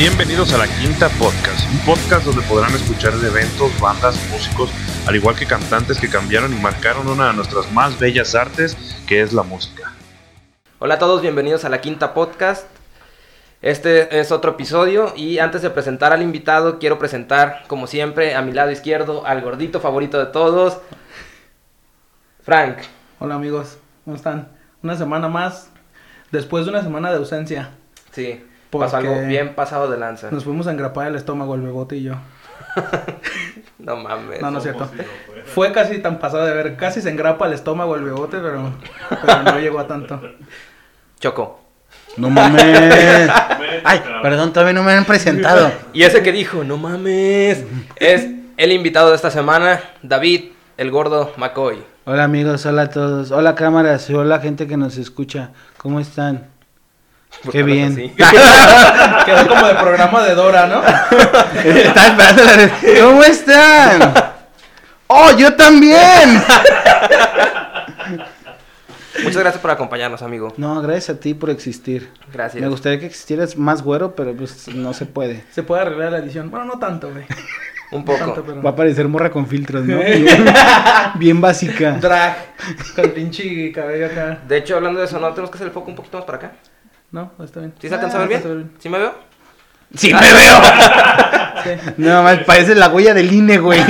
Bienvenidos a la Quinta Podcast, un podcast donde podrán escuchar de eventos, bandas, músicos, al igual que cantantes que cambiaron y marcaron una de nuestras más bellas artes, que es la música. Hola a todos, bienvenidos a la Quinta Podcast. Este es otro episodio y antes de presentar al invitado quiero presentar, como siempre, a mi lado izquierdo al gordito favorito de todos, Frank. Hola amigos, ¿cómo están? Una semana más, después de una semana de ausencia. Sí, pasó algo bien pasado de lanza. Nos fuimos a engrapar el estómago el bebote y yo. No mames. No, no es cierto. Fue casi tan pasado de ver, casi se engrapa el estómago el bebote, pero, pero no llegó a tanto. Choco. No mames. Ay, perdón, todavía no me han presentado. Y ese que dijo, no mames, es el invitado de esta semana, David, el gordo McCoy. Hola amigos, hola a todos. Hola cámaras hola gente que nos escucha. ¿Cómo están? Pues Qué bien. Quedó como de programa de Dora, ¿no? Estaba esperando la de- ¿Cómo están? ¡Oh, yo también! Muchas gracias por acompañarnos, amigo. No, gracias a ti por existir. Gracias. Me gustaría que existieras más güero, pero pues no se puede. Se puede arreglar la edición. Bueno, no tanto, güey. Un No tanto, poco. pero... Va a parecer morra con filtros, ¿no? Bien, bien básica. Drag, con pinche cabello acá. De hecho, hablando de eso, ¿no tenemos que hacer el foco un poquito más para acá? No, está bien. ¿Sí se alcanza a ver Ah, bien? ve ¿Sí me veo? ¡Sí me veo! Sí. No, más parece la huella del INE, güey.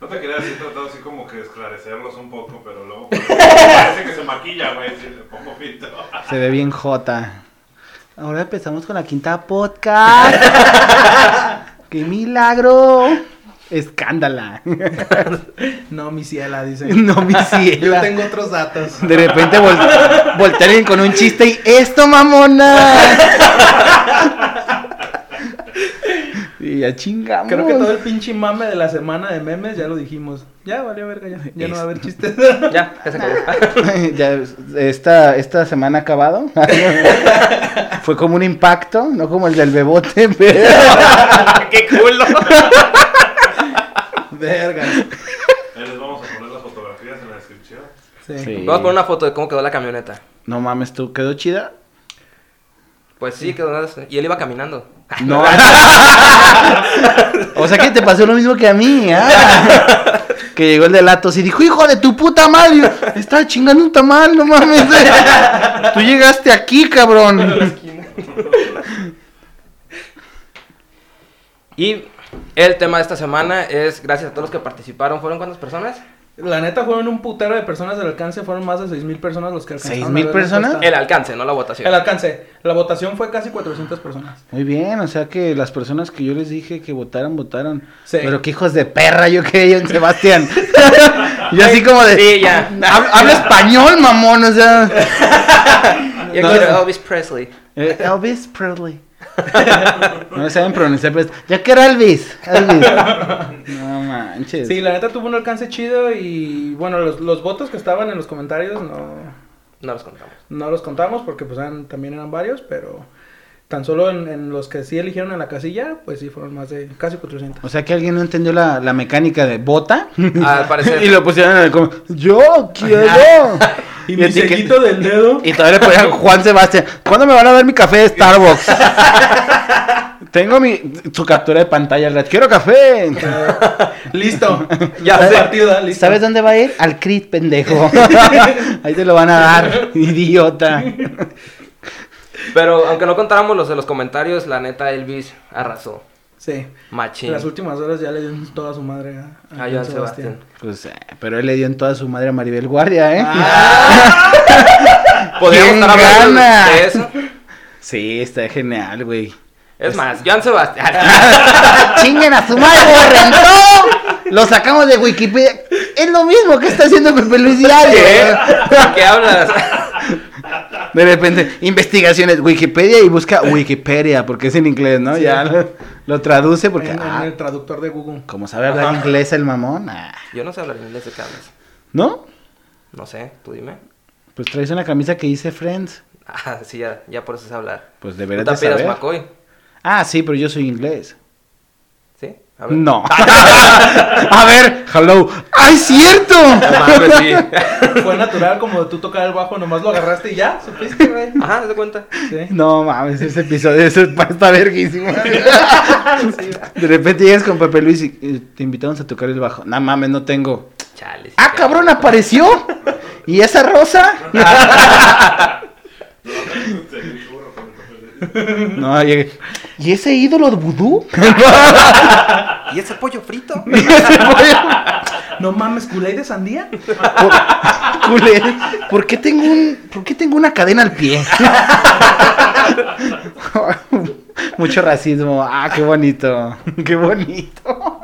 No te quería así tratado así como que esclarecerlos un poco, pero luego parece que se maquilla, güey, si le pongo filtro. Se ve bien jota. Ahora empezamos con la quinta podcast. ¡Qué milagro! Escándala. No, mi ciela, dice. No, mi Yo ciela. tengo otros datos. De repente vol voltea alguien con un chiste y ¡Esto, mamona! y ya chingamos. Creo que todo el pinche mame de la semana de memes ya lo dijimos. Ya valió verga, ya, ya no va a haber chistes. Ya, ya se acabó. ya, esta, esta semana ha acabado. Fue como un impacto, no como el del bebote, pero... ¡Qué culo! Verga. Ahí les vamos a poner las fotografías en la descripción. Sí. Sí. Vamos a poner una foto de cómo quedó la camioneta. No mames, ¿tú quedó chida? Pues sí, quedó. Y él iba caminando. No. o sea que te pasó lo mismo que a mí, ¿ah? Que llegó el de Latos y dijo, hijo de tu puta madre. Estaba chingando un tamal, no mames. Tú llegaste aquí, cabrón. Y el tema de esta semana es, gracias a todos los que participaron, ¿fueron cuántas personas? La neta fueron un putero de personas del alcance, fueron más de 6000 personas los que alcanzaron. ¿6,000 a ver la personas? El alcance, no la votación. El alcance. La votación fue casi 400 personas. Muy bien, o sea que las personas que yo les dije que votaran, votaron. Sí. Pero qué hijos de perra, yo creía en Sebastián. yo así como de... Sí, ya. "Hab- Habla español, mamón, o sea... Yo No, quiero no. Elvis Presley. Eh, Elvis Presley. No saben pronunciar, pues. Ya quiero Elvis. Elvis. No manches. Sí, la neta tuvo un alcance chido y bueno, los, los votos que estaban en los comentarios no, No los contamos. no los contamos porque pues eran- también eran varios, pero tan solo en, en los que sí eligieron en la casilla, pues sí fueron más de casi 400. O sea que alguien no entendió la, la mecánica de bota. Al parecer. y lo pusieron en el como, yo quiero. Y Y mi sellito del dedo. Y todavía le ponían Juan Sebastián. ¿Cuándo me van a dar mi café de Starbucks? Tengo mi su captura de pantalla. la- Quiero café. Listo. Ya sé. partida, listo. ¿Sabes dónde va a ir? Al crit, pendejo. Ahí te lo van a dar, idiota. Pero aunque no contáramos los de los comentarios, la neta Elvis arrasó. Sí. En Machín. las últimas horas ya le dio toda su madre a, A Joan Sebastián. Pues, eh, pero él le dio en toda su madre a Maribel Guardia, ¿eh? Ah. ¿Podríamos ¿Quién estar hablando gana? de eso? Sí, está genial, güey. Es más, Joan Sebastián. ¡Chinguen a su madre, ¡No! Lo sacamos de Wikipedia. Es lo mismo que está haciendo Pepe Luis Diario. ¿Qué? ¿De qué hablas? De repente, investigaciones, Wikipedia y busca Wikipedia, porque es en inglés, ¿no? Sí. Ya lo, lo traduce porque, En, en ah, el traductor de Google. como sabe hablar Ajá. inglés el mamón, ah, Yo no sé hablar inglés de qué hablas. ¿no? No sé, tú dime. Pues traes una camisa que dice Friends. Ah, sí, ya, ya por eso sé hablar. Pues ¿Tú deberías te de saber. McCoy? Ah, sí, pero yo soy inglés. ¿Sí? A ver. No. A ver, hello. ¡Ay, cierto! No mames, sí. Fue natural como tú tocar el bajo, nomás lo agarraste y ya, supiste, güey. Ajá, ¿te cuenta? Sí. No mames, ese episodio eso está verguísimo. De repente llegas con Pepe Luis y te invitamos a tocar el bajo. No mames, no tengo. Chale. sí, ¡Ah, cabrón, apareció! ¿Y esa rosa? No, llegué. ¿Y ese ídolo de vudú? ¿Y ese pollo frito? No mames, culé de sandía. Culé, ¿por qué tengo un, por qué tengo una cadena al pie? Mucho racismo. Ah, qué bonito. Qué bonito.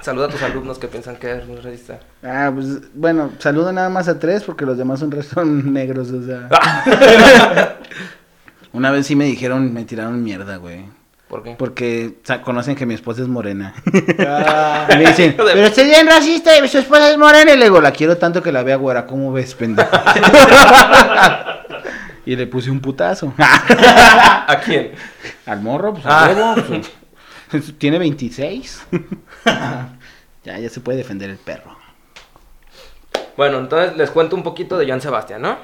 Saluda a tus alumnos que piensan que eres un racista. Ah, pues bueno, saludo nada más a tres porque los demás son, son negros, o sea. Una vez sí me dijeron, me tiraron mierda, güey. ¿Por qué? Porque o sea, conocen que mi esposa es morena. Ah, Y me dicen, pero usted es bien racista y su esposa es morena. Y le digo, la quiero tanto que la vea güera. ¿Cómo ves, pendejo? y le puse un putazo. ¿A quién? Al morro, pues Ah. a huevo. pues, tiene 26. ya, ya se puede defender el perro. Bueno, entonces les cuento un poquito de Joan Sebastián, ¿no?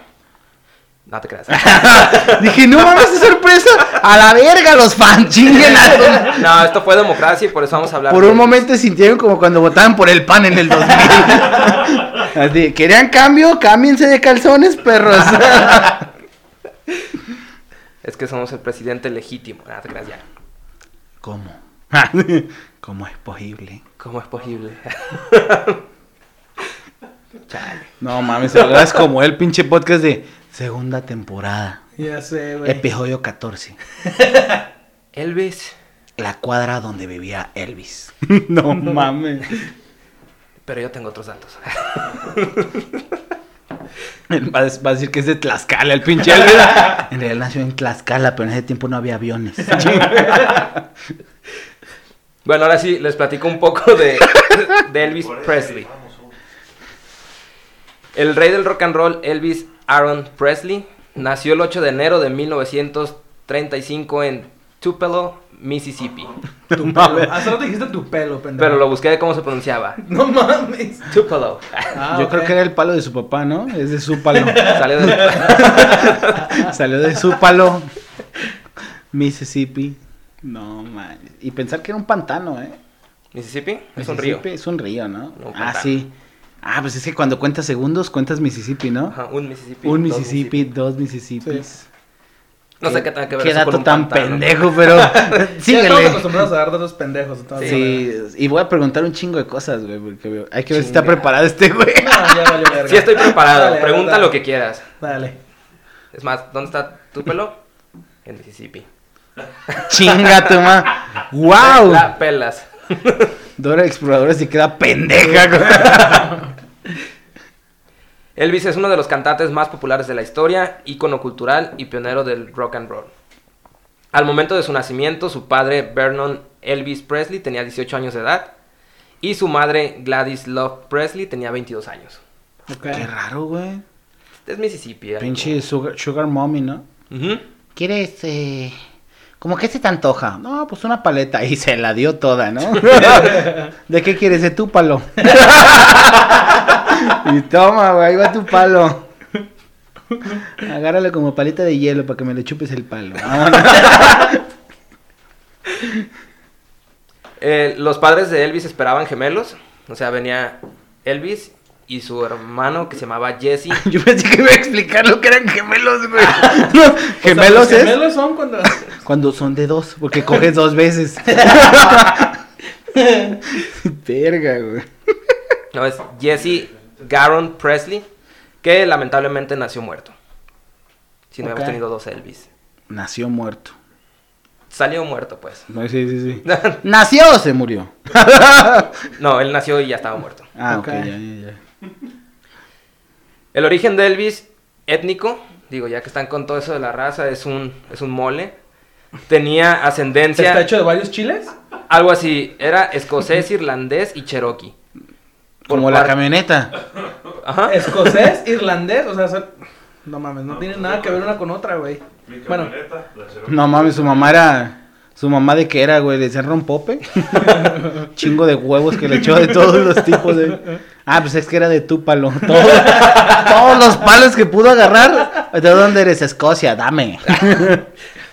No te creas. Dije, no mames, qué sorpresa. A la verga los fans, chinguen a No, esto fue democracia y por eso vamos a hablar. Por de- un momento sintieron como cuando votaban por el pan en el 2000. Así, ¿querían cambio? Cámbiense de calzones, perros. Es que somos el presidente legítimo. No te creas ya. ¿Cómo? ¿Cómo es posible? ¿Cómo es posible? Chale. No mames, es como el pinche podcast de segunda temporada. ya sé, güey. Episodio 14. Elvis. La cuadra donde vivía Elvis. no mames. Pero yo tengo otros datos. Va a, va a decir que es de Tlaxcala el pinche Elvis. En realidad nació en Tlaxcala, pero en ese tiempo no había aviones. Bueno, ahora sí, les platico un poco de, de Elvis Presley. El rey del rock and roll, Elvis Aaron Presley, nació el 8 de enero de 1935 en Tupelo, Mississippi. Tu pelo. Hace rato dijiste tu pelo, pendejo. Pero lo busqué de cómo se pronunciaba. No mames. Tupelo. Ah, Yo creo que era el palo de su papá, ¿no? Es de su palo. Salió del... Salió de su palo. Mississippi. No, man. Y pensar que era un pantano, ¿eh? Mississippi es un río. Es un río, ¿no? No, un ah, sí. Ah, pues es que cuando cuentas segundos, cuentas Mississippi, ¿no? Ajá, un Mississippi. un dos Mississippi, dos Mississippis. No sé qué tenga que ver Qué eso con dato un tan pantano. pendejo, pero Ya estamos síguele. acostumbrados a dar datos pendejos. Sí, y voy a preguntar un chingo de cosas, güey, porque hay que ver si está Chinga. preparado este güey. No, ya valió verga. Sí estoy preparado. Dale, Pregunta dale. lo que quieras. Dale. Es más, ¿dónde está tu pelo? En Mississippi. Chinga tu ma. ¡Wow! La pelas. Dora la Exploradora se queda pendeja. Elvis es uno de los cantantes más populares de la historia, ícono cultural y pionero del rock and roll. Al momento de su nacimiento, su padre Vernon Elvis Presley tenía 18 años de edad y su madre Gladys Love Presley tenía 22 años. Qué raro, güey. Es Mississippi. ahí. Pinche sugar, sugar mommy, ¿no? Ujú. ¿Quieres, eh... ¿Cómo que se te antoja? No, pues una paleta. Y se la dio toda, ¿no? ¿De qué quieres? De tu palo. y toma, güey, ahí va tu palo. Agárralo como paleta de hielo para que me le chupes el palo. Eh, los padres de Elvis esperaban gemelos. O sea, venía Elvis y su hermano que se llamaba Jesse. Yo pensé que iba a explicar lo que eran gemelos, güey. No, O sea, gemelos es Gemelos son cuando. cuando son de dos, porque coges dos veces. Verga, güey. No, es Jesse Garon Presley, que lamentablemente nació muerto. Si no Ok. habíamos tenido dos Elvis. Nació muerto. Salió muerto, pues. No, sí, sí, sí. ¿Nació o se murió? no, él nació y ya estaba muerto. Ah, ok, Ok. ya, ya, ya. El origen de Elvis, étnico, digo, ya que están con todo eso de la raza, es un, es un mole. Tenía ascendencia, ¿Está hecho de varios chiles? algo así, era escocés, irlandés y cherokee. Por Como la camioneta. Ajá. Escocés, irlandés, o sea, son- no mames, no tiene nada que ver una con otra, güey. Mi Bueno. camioneta, la Cherokee. No mames, su mamá era. Su mamá de qué era, güey, le decían rompope. Chingo de huevos que le echó de todos los tipos de. Ah, pues es que era de túpalo. Todo- todos los palos que pudo agarrar. ¿De dónde eres? Escocia, dame.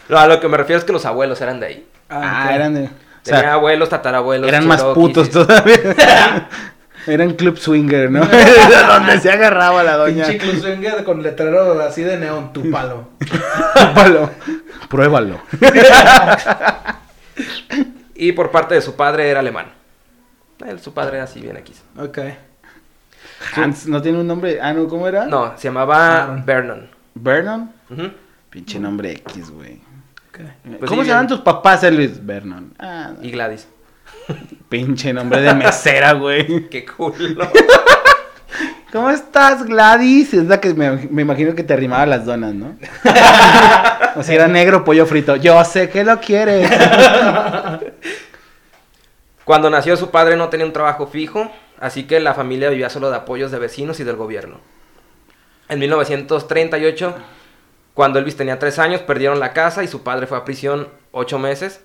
No, a lo que me refiero es que los abuelos eran de ahí. Ah, ok. eran de. O Tenía sea, abuelos, tatarabuelos. eran más putos y- Eran club swinger, ¿no? De donde se agarraba la doña. Pinche Club Swinger con letrero así de neón, tu palo. Túpalo. Pruébalo. Y por parte de su padre era alemán. Él, su padre era así bien aquí. Ok. Hans, ¿no tiene un nombre? Ah, no, ¿cómo era? No, se llamaba Aaron. Vernon. ¿Vernon? Pinche nombre X, güey. ok. Pues ¿Cómo sí, se llaman tus papás, eh, Luis? Vernon. Ah, Y Gladys. Pinche nombre de mesera, güey. Qué culo. ¿Cómo estás, Gladys? Es la que me, me imagino que te arrimaba las donas, ¿no? o si era negro, pollo frito. Yo sé que lo quieres. Cuando nació su padre no tenía un trabajo fijo, así que la familia vivía solo de apoyos de vecinos y del gobierno. En 1938, cuando Elvis tenía tres años, perdieron la casa y su padre fue a prisión ocho meses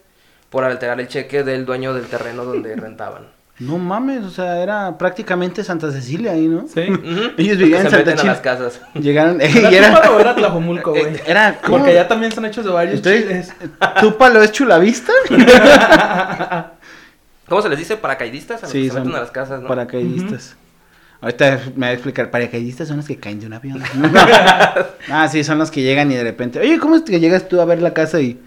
por alterar el cheque del dueño del terreno donde rentaban. No mames, o sea, era prácticamente Santa Cecilia ahí, ¿no? Sí. Ellos vivían en se Santa meten a Chila. las casas. Llegaron. ¿Era y era. Túpalo o era Tlajomulco, güey? eh, Era. ¿cómo? Porque allá también son hechos de varios Ustedes- chiles. ¿Túpalo es chulavista? ¿Cómo se les dice? ¿Paracaidistas? A los que Sí, se son meten a las casas, ¿no? paracaidistas. Ahorita me va a explicar, paracaidistas son los que caen de un avión. ah, sí, son los que llegan y de repente, oye, ¿cómo es que llegas tú a ver la casa y...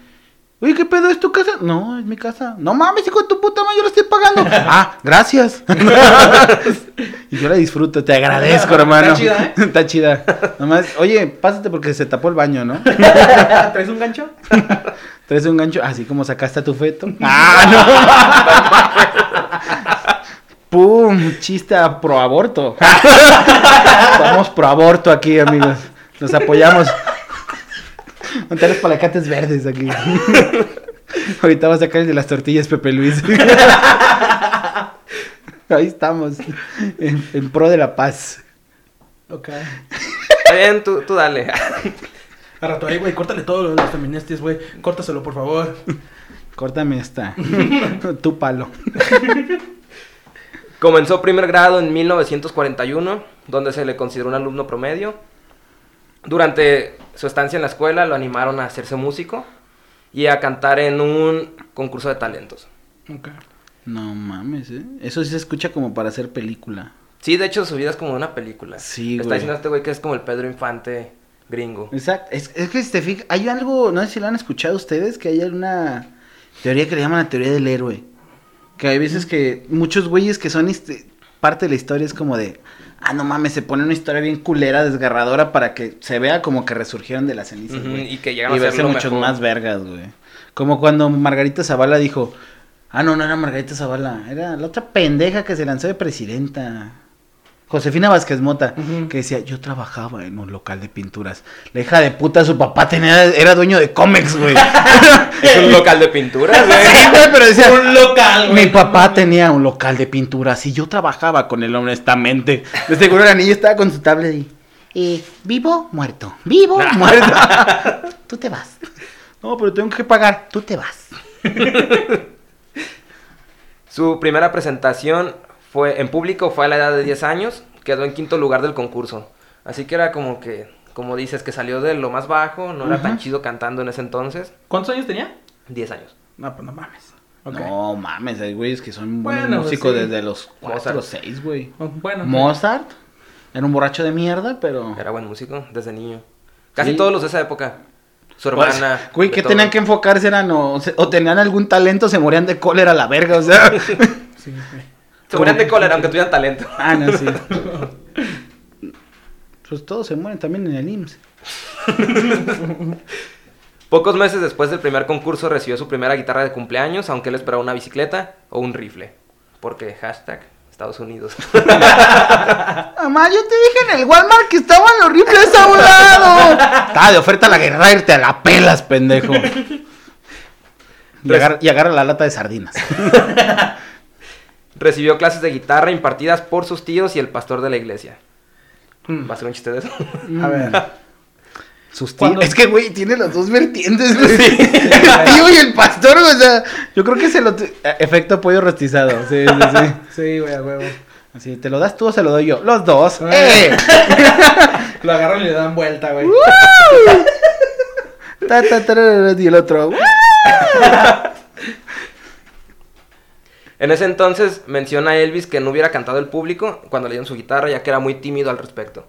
Oye, ¿qué pedo? ¿Es tu casa? No, es mi casa. No mames, hijo de tu puta madre, yo la estoy pagando. ah, gracias. y yo la disfruto, te agradezco, hermano. Está chida, ¿eh? Está chida. Nomás, oye, pásate porque se tapó el baño, ¿no? ¿Traes un gancho? Traes un gancho, así como sacaste a tu feto. ¡Ah, no! ¡Pum! Chiste a pro aborto. Vamos pro aborto aquí, amigos. Nos apoyamos. Montar los palacates verdes aquí. Ahorita va a sacar el de las tortillas Pepe Luis. Ahí estamos. En, en pro de la paz. Ok. Está bien, tú, tú dale. A rato ahí, güey, córtale todo los feministas, güey. Córtaselo, por favor. Córtame esta. tu palo. Comenzó primer grado en 1941, donde se le consideró un alumno promedio. Durante su estancia en la escuela lo animaron a hacerse músico y a cantar en un concurso de talentos. Ok. No mames, ¿eh? Eso sí se escucha como para hacer película. Sí, de hecho su vida es como una película. Sí, Está güey. diciendo este güey que es como el Pedro Infante gringo. Exacto. Es, es que si te fijas, hay algo, no sé si lo han escuchado ustedes, que hay una teoría que le llaman la teoría del héroe. Que hay veces que muchos güeyes que son este, parte de la historia es como de, ah, no mames, se pone una historia bien culera, desgarradora, para que se vea como que resurgieron de las cenizas, y que llegaron Y a ser muchos mejor. más vergas, güey. Como cuando Margarita Zavala dijo, ah, no, no era Margarita Zavala, era la otra pendeja que se lanzó de presidenta. Josefina Vázquez Mota, que decía, yo trabajaba en un local de pinturas. La hija de puta, su papá tenía, era dueño de cómics, güey. Es un local de pintura, güey. Sí, güey, pero decía, Un local, güey. mi papá tenía un local de pinturas y yo trabajaba con él honestamente. De seguro la niña estaba con su tablet y, eh, vivo, muerto, vivo, muerto. Tú te vas. No, pero tengo que pagar. Tú te vas. Su primera presentación fue en público fue a la edad de 10 años, quedó en quinto lugar del concurso. Así que era como que, como dices, que salió de lo más bajo, no era tan chido cantando en ese entonces. ¿Cuántos años tenía? 10 años. No, pues no mames. Ok. No mames, hay güeyes que son buenos Bueno, músicos sí. desde los 4 o Mozart. 6, güey. Oh, Bueno. Mozart era un borracho de mierda, pero. Era buen músico desde niño. Casi Sí. todos los de esa época. Su Pues, güey, que tenían que enfocarse eran o, o tenían algún talento, se morían de cólera a la verga, o sea. Sí, güey. Se morían de cólera, aunque tuvieran talento. ah, no, sí. Pues todos se mueren también en el IMSS. Pocos meses después del primer concurso recibió su primera guitarra de cumpleaños, aunque él esperaba una bicicleta o un rifle. Porque hashtag Estados Unidos. Mamá, yo te dije en el Walmart que estaban los rifles a un lado. Estaba de oferta la guerra y te la pelas, pendejo. Y agarra, y agarra la lata de sardinas. Recibió clases de guitarra impartidas por sus tíos y el pastor de la iglesia. Mm. ¿Va a ser un chiste de eso? A ver. Sus tíos. Cuando- Es que, güey, tiene las dos vertientes, güey. el tío y el pastor, o sea, yo creo que se lo... t- Efecto pollo rostizado, sí, sí, sí. Sí, güey, a huevo. Así, ¿te lo das tú o se lo doy yo? Los dos. Ah. ¡Eh! Lo agarran y le dan vuelta, güey. Ta, ta, tararara, y el otro. En ese entonces menciona Elvis que no hubiera cantado el público cuando le dieron su guitarra, ya que era muy tímido al respecto.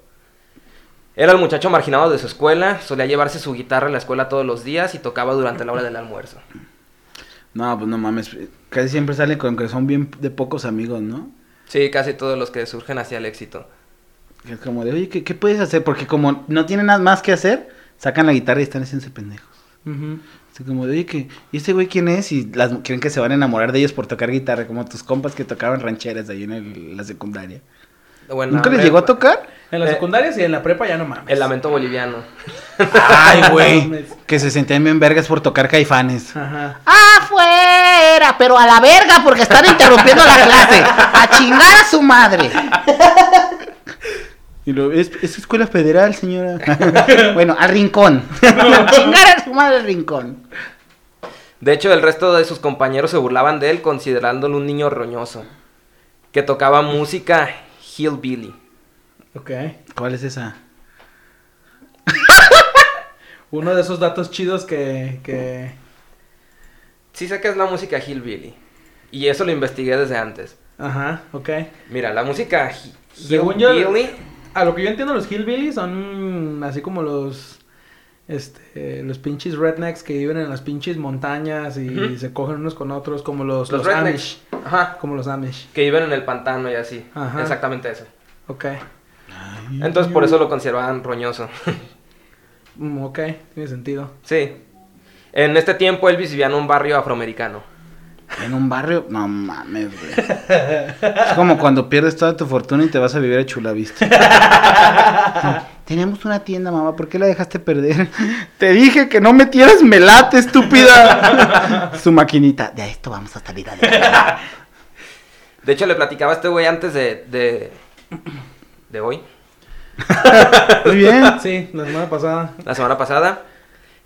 Era el muchacho marginado de su escuela, solía llevarse su guitarra a la escuela todos los días y tocaba durante la hora del almuerzo. No, pues no mames. Casi siempre salen con que son bien de pocos amigos, ¿no? Sí, casi todos los que surgen hacia el éxito. Es como de, oye, ¿qué, qué puedes hacer? Porque como no tienen nada más que hacer, sacan la guitarra y están haciéndose pendejos. Ujú. Así como de, oye, ¿qué? ¿y este güey quién es? Y las, creen que se van a enamorar de ellos por tocar guitarra, como tus compas que tocaban rancheras ahí en el- la secundaria. Bueno, ¿Nunca les llegó a tocar? En la Eh, secundaria sí, en la prepa ya no mames. El lamento boliviano. Ay, güey. que se sentían bien vergas por tocar caifanes. Ajá. ¡Afuera! Pero a la verga porque están interrumpiendo la clase. A chingar a su madre. Y lo, es, es escuela federal, señora. bueno, al rincón. A chingar a su madre el rincón. De hecho, el resto de sus compañeros se burlaban de él considerándolo un niño roñoso, que tocaba música hillbilly. Ok. ¿Cuál es esa? Uno de esos datos chidos que, que... Sí sé que es la música hillbilly, y eso lo investigué desde antes. Ajá, ok. Mira, la música hi- Según yo- hillbilly... A lo que yo entiendo, los hillbillies son así como los... Este, los pinches rednecks que viven en las pinches montañas y se cogen unos con otros, como los, Los los, rednecks. Amish. Ajá, Como los Amish. que viven en el pantano y así. Ajá. Exactamente eso. Ok. Entonces por eso lo consideraban roñoso. Mm, ok, tiene sentido. sí. En este tiempo Elvis vivía en un barrio afroamericano. En un barrio, no mames, güey. Es como cuando pierdes toda tu fortuna y te vas a vivir a Chulavista. Tenemos una tienda, mamá, ¿por qué la dejaste perder? Te dije que no metieras melate, estúpida. Su maquinita. De esto vamos a salir adelante. De hecho, le platicaba a este güey antes de, de, de hoy, Muy bien. Sí, la semana pasada. la semana pasada,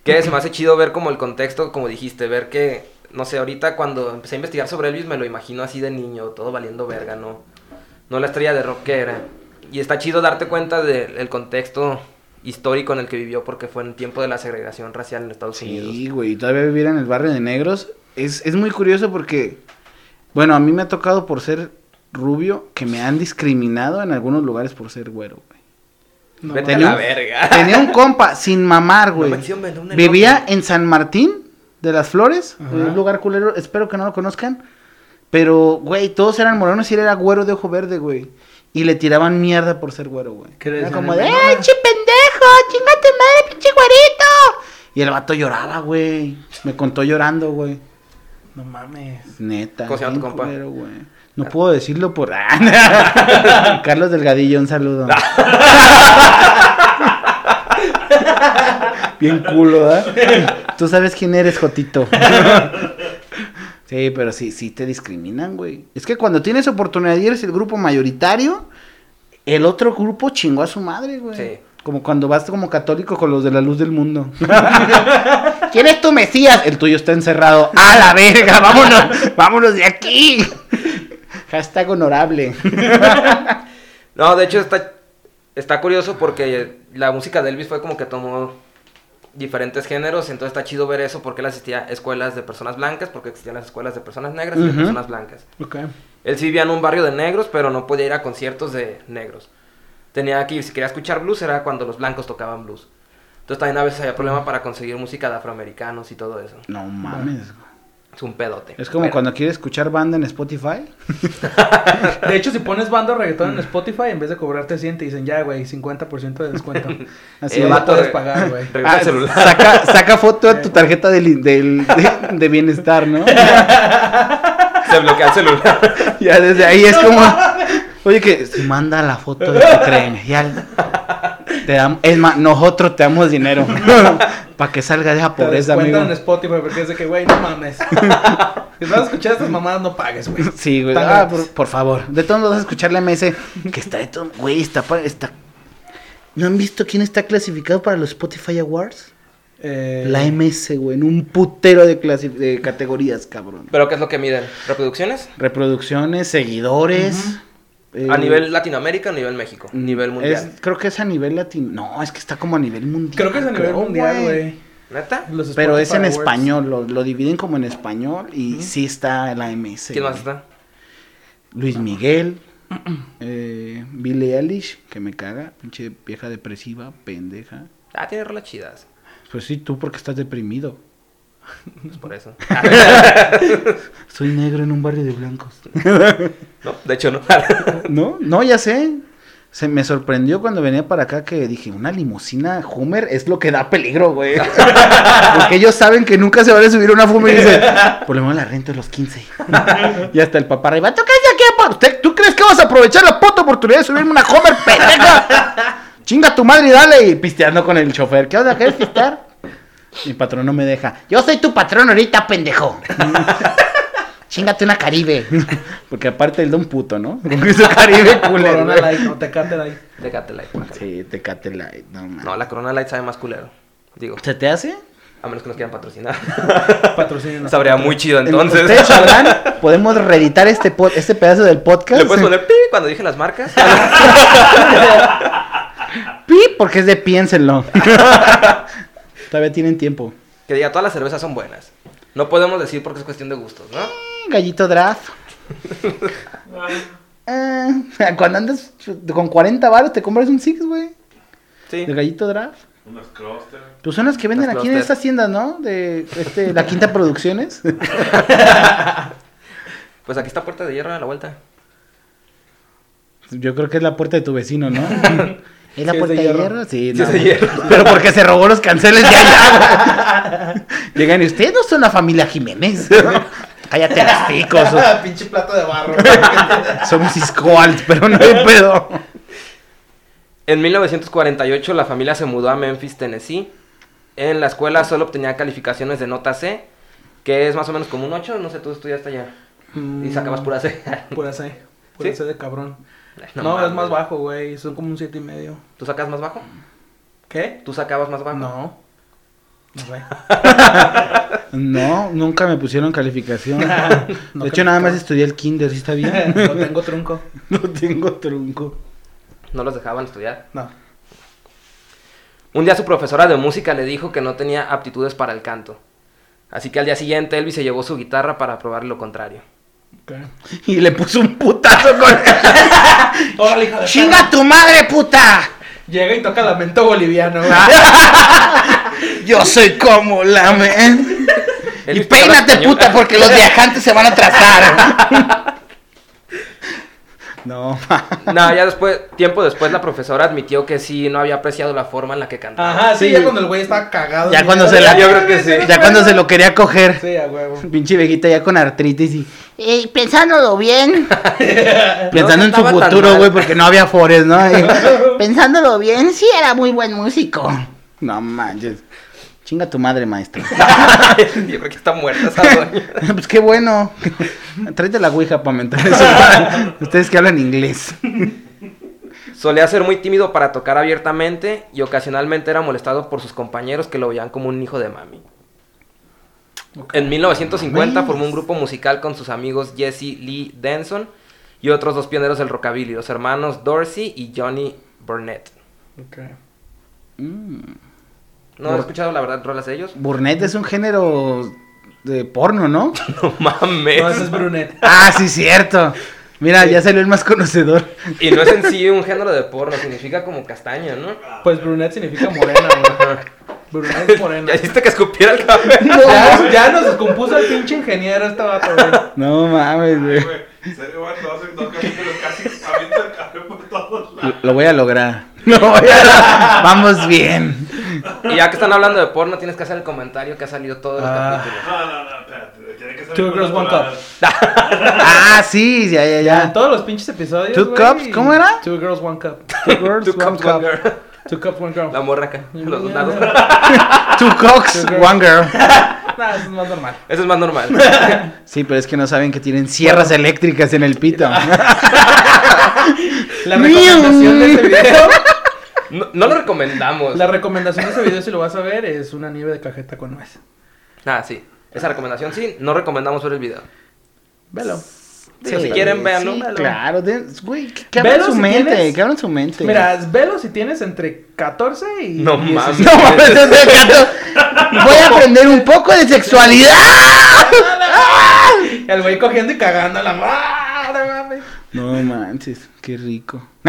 que se me hace chido ver como el contexto, como dijiste, ver que, no sé, ahorita cuando empecé a investigar sobre Elvis me lo imagino así de niño, todo valiendo verga, ¿no? No la estrella de rock que era. Y está chido darte cuenta del contexto histórico en el que vivió porque fue en tiempo de la segregación racial en Estados Unidos. Sí, güey, y todavía vivir en el barrio de negros es, es muy curioso porque, bueno, a mí me ha tocado por ser rubio que me han discriminado en algunos lugares por ser güero, güey. No, tenía la un- verga. Tenía un compa sin mamar, güey. No. Vivía en San Martín de las Flores, Ajá. un lugar culero, espero que no lo conozcan. Pero, güey, todos eran morenos y él era güero de ojo verde, güey. Y le tiraban mierda por ser güero, güey. ¿Qué le Era como de, "Eh, ¡Ay, che pendejo! ¡Chinga tu madre, pinche güerito! Y el vato lloraba, güey. Me contó llorando, güey. No mames. Neta. ¿Cómo se llama tu bien compa? culero, güey. No puedo decirlo por... Carlos Delgadillo, un saludo. Bien culo, ¿verdad? Tú sabes quién eres, Jotito. Sí, pero sí, sí te discriminan, güey. Es que cuando tienes oportunidad y eres el grupo mayoritario, el otro grupo chingó a su madre, güey. Sí. Como cuando vas como católico con los de la luz del mundo. ¿Quién es tu Mesías? El tuyo está encerrado. ¡A la verga! ¡Vámonos! ¡Vámonos de aquí! Hashtag honorable. No, de hecho está, está curioso porque la música de Elvis fue como que tomó diferentes géneros, entonces está chido ver eso porque él asistía a escuelas de personas blancas, porque existían las escuelas de personas negras y de personas blancas. Ok. Él sí vivía en un barrio de negros, pero no podía ir a conciertos de negros. Tenía que ir, si quería escuchar blues era cuando los blancos tocaban blues. Entonces también a veces había problema para conseguir música de afroamericanos y todo eso. No mames. Es un pedote. Es como cuando quieres escuchar banda en Spotify. De hecho, si pones banda o reggaetón en Spotify, en vez de cobrarte 100, te dicen ya, güey, 50% de descuento. Así Eh, puedes re- pagar, güey. Ah, saca, saca foto de tu tarjeta de, de bienestar, ¿no? Se bloquea el celular. Ya desde ahí es como. Oye, que si manda la foto de tu credencial. Te damos, es más, nosotros te damos dinero. Para que salga de esa pobreza, amigo. en Spotify porque es de que, güey, no mames. si vas a escuchar estas mamadas, no pagues, güey. Sí, güey. Ah, por, por favor. De todos modos, vas a escuchar la MS. Que está de todo. Güey, está, está. ¿No han visto quién está clasificado para los Spotify Awards? Eh, La MS, güey, en un putero de, clasi- de categorías, cabrón. ¿Pero qué es lo que miden? ¿Reproducciones? Reproducciones, seguidores. Eh, ¿A nivel Latinoamérica o a nivel México? Nivel mundial. es- creo que es a nivel latino. No, es que está como a nivel mundial. Creo que es a nivel mundial, güey. ¿Neta? Los Pero es en Awards. español, lo, lo dividen como en español y sí está la MS. ¿Quién más está? Luis Miguel, eh, Billie Eilish, que me caga, pinche vieja depresiva, pendeja. Ah, tiene rolas chidas. Pues sí, tú porque estás deprimido. Pues por eso. Soy negro en un barrio de blancos. no, de hecho no. No, no, ya sé. Se me sorprendió cuando venía para acá que dije, una limusina Hummer es lo que da peligro, güey. Porque ellos saben que nunca se van a subir una Hummer y dicen, por lo menos la rento a los 15. y hasta el papá arriba, ¿tú crees a ¿Usted, ¿Tú crees que vas a aprovechar la puta oportunidad de subirme una Hummer, pendeja? Chinga tu madre y dale. Y pisteando con el chofer. ¿Qué onda? ¿Quieres pistear? Mi patrón no me deja. Yo soy tu patrón ahorita, pendejo. Chingate una Caribe. Porque aparte el don puto, ¿no? Con su Caribe culero. Corona. Light, no te cate Light. Déjate Light. Sí, te cate light, no mames. No, la Corona Light sabe más culero. Digo, ¿Se te hace? a menos que nos quieran patrocinar. Patrocina. Sabría muy chido Ustedes entonces. sabrán, podemos reeditar este, pod- este pedazo del podcast. ¿Le puedes poner pi cuando dije las marcas? pi porque es de piénsenlo. Todavía tienen tiempo. que diga, todas las cervezas son buenas. No podemos decir porque es cuestión de gustos, ¿no? Gallito draft. Eh, cuando andas con 40 baros te compras un Six, güey. Sí. De gallito draft. Unas cluster. Pues son las que venden Las aquí en Cluster. estas tiendas, ¿no? De este, la Quinta Producciones. Pues aquí está Puerta de Hierro a la vuelta. Yo creo que es la puerta de tu vecino, ¿no? ¿Es la puerta de hierro. hierro? Sí, Sí, no. es de hierro. Pero porque se robó los canceles de allá. Llegan y ustedes no son la familia Jiménez. Cállate las picos. Pinche plato de barro. Somos Squalt, pero no hay pedo. En 1948 la familia se mudó a Memphis, Tennessee. En la escuela solo obtenía calificaciones de nota C, que es más o menos como un 8, no sé, tú estudiaste allá. Y sacabas pura C. Pura C. Pura ¿Sí? C de cabrón. No es más bajo, güey. Son como un siete y medio. ¿Tú sacas más bajo? ¿Qué? ¿Tú sacabas más bajo? No. No sé. No, nunca me pusieron calificación. No de hecho, nada más estudié el kinder, ¿sí está bien? No tengo trunco. no tengo trunco. No los dejaban estudiar. No. Un día su profesora de música le dijo que no tenía aptitudes para el canto. Así que al día siguiente Elvis se llevó su guitarra para probar lo contrario. Ok. Y le puso un putazo con... Órale, hija de ¡Chinga tu madre, puta! Llega y toca lamento boliviano, güey. Yo soy como la men. Y peínate, español. puta, porque los viajantes se van a atrasar. No, No, ya después, tiempo después la profesora admitió que sí, no había apreciado la forma en la que cantaba. Ajá, sí, Sí. ya cuando el güey estaba cagado. Ya cuando se la- Yo creo que sí. ya cuando se lo quería coger. Sí, a huevo. Pinche viejita ya con artritis y Eh, pensándolo bien, pensando en su futuro, güey, porque no había fores, ¿no? Y- pensándolo bien, sí era muy buen músico. No manches. Chinga tu madre, maestro. Yo creo que está muerta esa doña. pues qué bueno. Tráete la ouija para mentar eso. Ustedes que hablan inglés. Solía ser muy tímido para tocar abiertamente y ocasionalmente era molestado por sus compañeros que lo veían como un hijo de mami. En 1950 Mames. formó un grupo musical con sus amigos Jesse Lee Denson y otros dos pioneros del rockabilly, los hermanos Dorsey y Johnny Burnett. Ok. ¿No has escuchado la verdad rolas de ellos? Burnett es un género de porno, ¿no? No mames. No, ese es Brunet. Ah, sí, cierto. Mira, ya salió el más conocedor. Y no es en sí un género de porno, significa como castaña, ¿no? Pues Brunet significa morena, güey. Brunet es morena. Ya hiciste que escupiera el café. Ya, ya nos descompuso el pinche ingeniero este vato, güey. No mames, güey. Serio, güey, no hacen dos capítulos casi avienta el café por todos lados. Lo voy a lograr. Lo voy a Vamos bien. Y ya que están hablando de porno, tienes que hacer el comentario que ha salido todos los Ah. capítulos. No, no, no, espérate. Tiene que ser Two girls, one cup. Ah, sí, ya, ya, En ya. todos los pinches episodios. Two güey. cups, ¿cómo era? Two girls, one cup. Two girls, Two one cups, cup. one girl. Two cups, one girl. La morra acá. Los dos lados. Two cocks, Two one girl. Nah, eso es más normal. Eso es más normal. Sí, pero es que no saben que tienen sierras eléctricas en el pito. La recomendación de este video No, no lo recomendamos. La recomendación de ese video, si lo vas a ver, es una nieve de cajeta con nuez. Ah, sí. Esa recomendación sí. No recomendamos ver el video. Velo. Digo, si quieren, véanlo. Sí, véanlo. claro, de- güey, Velo su si mente, tienes- que abran su mente. Mira, velo si tienes entre 14 y No 16. mames. No, mames. Voy a aprender un poco de sexualidad. El güey cogiendo y cagando a la madre, mames. No manches, qué rico.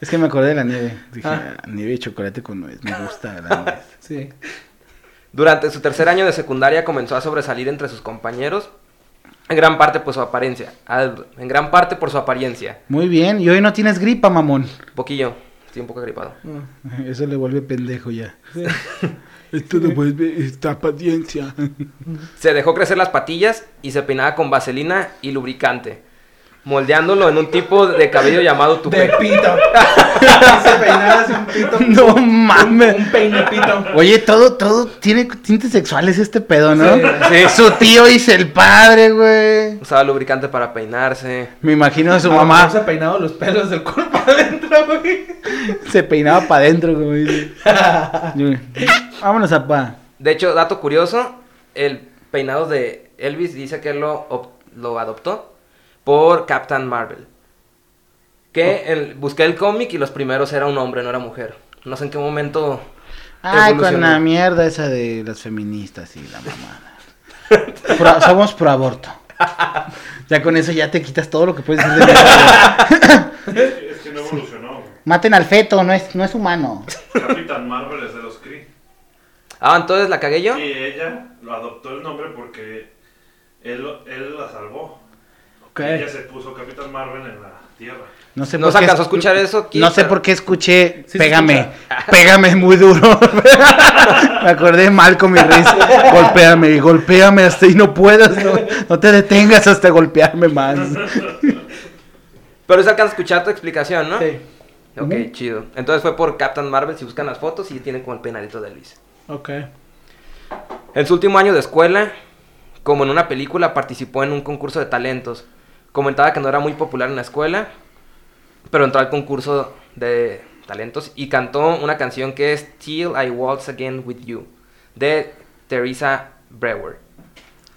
es que me acordé de la nieve. Dije, Ah. "Ah, nieve de chocolate con nuez. Me gusta la nuez. Sí. Durante su tercer año de secundaria comenzó a sobresalir entre sus compañeros. En gran parte por su apariencia. En gran parte por su apariencia. Muy bien, y hoy no tienes gripa, mamón. Poquillo. Estoy un poco gripado. Mm, Eso le vuelve pendejo ya. sí. Esto devuelve esta paciencia. Se dejó crecer las patillas y se peinaba con vaselina y lubricante. Moldeándolo en un tipo de cabello llamado De tupé. pito. se peinaba un pito. No mames. Un peine pito. Oye, todo, todo tiene tintes sexuales este pedo, ¿no? Sí. Sí. Su tío dice el padre, güey. Usaba lubricante para peinarse. Me imagino a su A lo mamá. mejor Se ha peinado los pelos del cuerpo adentro, güey. Se peinaba para adentro, como dice. Vámonos, apá. De hecho, dato curioso, el peinado de Elvis dice que él lo adoptó por Captain Marvel. Que el- busqué el cómic y los primeros era un hombre, no era mujer. No sé en qué momento... Ay, con la mierda esa de las feministas y la mamada. Pro- somos pro aborto. Ya con eso ya te quitas todo lo que puedes decir de. Es que no evolucionó. güey. Maten al feto, no es, no es humano. Capitán Marvel es de los Kree. Ah, entonces la cagué yo. Y ella lo adoptó el nombre porque él, él la salvó. Ok. Ella se puso Capitán Marvel en la Tierra. No sé ¿No por se qué alcanzó a escu- escuchar eso? No sé por qué escuché Sí pégame, pégame muy duro. Me acordé mal con mi risa. Golpéame, golpéame hasta y no puedas, no, no te detengas hasta golpearme más. Pero se alcanza a escuchar tu explicación, ¿no? Sí. Ok, chido. Entonces fue por Captain Marvel, si buscan las fotos, y tienen como el peinadito de Elvis. Ok. En su último año de escuela, como en una película, participó en un concurso de talentos. Comentaba que no era muy popular en la escuela, pero entró al concurso de talentos y cantó una canción que es Till I Waltz Again With You, de Teresa Brewer.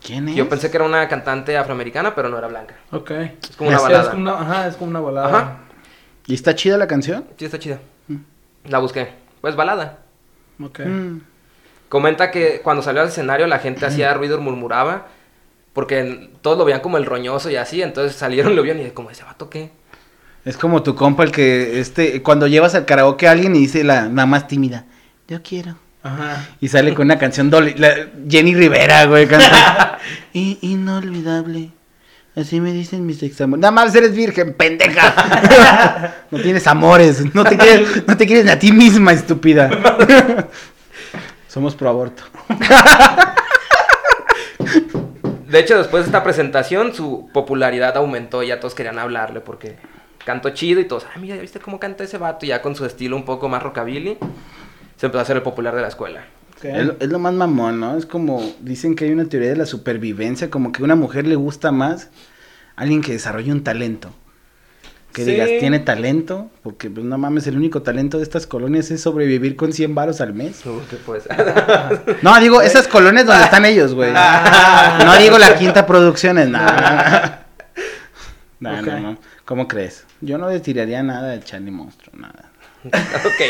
¿Quién es? Yo pensé que era una cantante afroamericana, pero no era blanca. Ok. Es como una balada. Es como una, ajá, es como una balada. Ajá. ¿Y está chida la canción? Sí, está chida. La busqué. Pues balada. Ok. Mm. Comenta que cuando salió al escenario la gente hacía ruido, murmuraba, porque todos lo veían como el roñoso y así, entonces salieron y lo vieron y como ese vato qué. Es como tu compa el que, este, cuando llevas al karaoke a alguien y dice la, la más tímida, yo quiero. Ajá. Y sale con una canción doli- la- Jenny Rivera, güey, canta. Inolvidable. Así me dicen mis examores. Nada más eres virgen, pendeja. no tienes amores. No te quieres, no te quieres ni a ti misma, estúpida. Somos pro aborto. De hecho, después de esta presentación, su popularidad aumentó, ya todos querían hablarle porque cantó chido y todos, ay, mira, ¿ya viste cómo canta ese vato? Y ya con su estilo un poco más rockabilly, se empezó a hacer el popular de la escuela. Es, lo- es lo más mamón, ¿no? Es como, dicen que hay una teoría de la supervivencia, como que a una mujer le gusta más alguien que desarrolle un talento. Que Sí. digas, tiene talento, porque pues no mames, el único talento de estas colonias es sobrevivir con 100 varos al mes. ¿qué pues? No, digo, esas colonias donde están ellos, güey. No digo la quinta producción, es nada. No, no, no. ¿Cómo crees? Yo no le tiraría nada de Charlie Monstruo, nada. ok.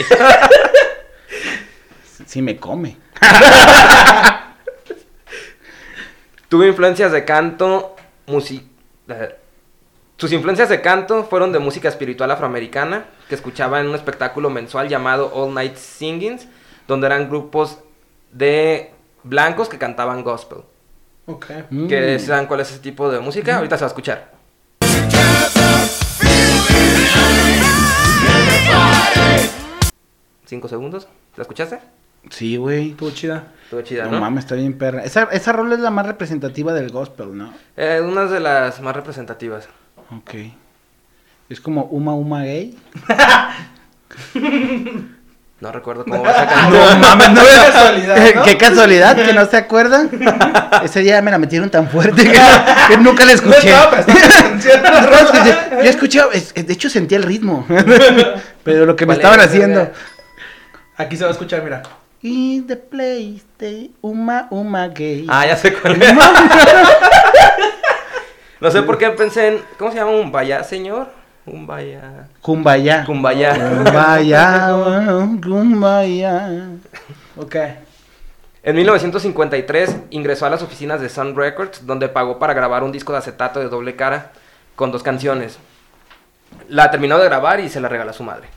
Sí me come. Tuvo influencias de canto, música... Sus influencias de canto fueron de música espiritual afroamericana, que escuchaba en un espectáculo mensual llamado All Night Singings, donde eran grupos de blancos que cantaban gospel. Ok. Mm. ¿Que saben cuál es ese tipo de música? Ahorita se va a escuchar. ¿Cinco segundos? ¿La escuchaste? Sí, güey. Estuvo chida. Estuvo chida, No, ¿no? mames, está bien perra. Esa, esa rola es la más representativa del gospel, ¿no? Eh, una de las más representativas. Ok. Es como Uma Uma Gay. No recuerdo cómo va esa No mames, no Qué casualidad, ¿no? Qué casualidad que no se acuerdan. Ese día me la metieron tan fuerte que, que nunca la escuché. No, yo, yo escuchaba, es- de hecho sentía el ritmo. Pero lo que me ¿Cuál estaban haciendo. Aquí se va a escuchar, mira. In the place de Uma Uma Gay. Ah, ya sé cuál es. No sé por qué pensé en. ¿Cómo se llama? ¿Un vaya, señor? Un vaya. Kumbaya. Kumbaya. Kumbaya. Kumbaya. Ok. En 1953 ingresó a las oficinas de Sun Records, donde pagó para grabar un disco de acetato de doble cara con dos canciones. La terminó de grabar y se la regaló a su madre.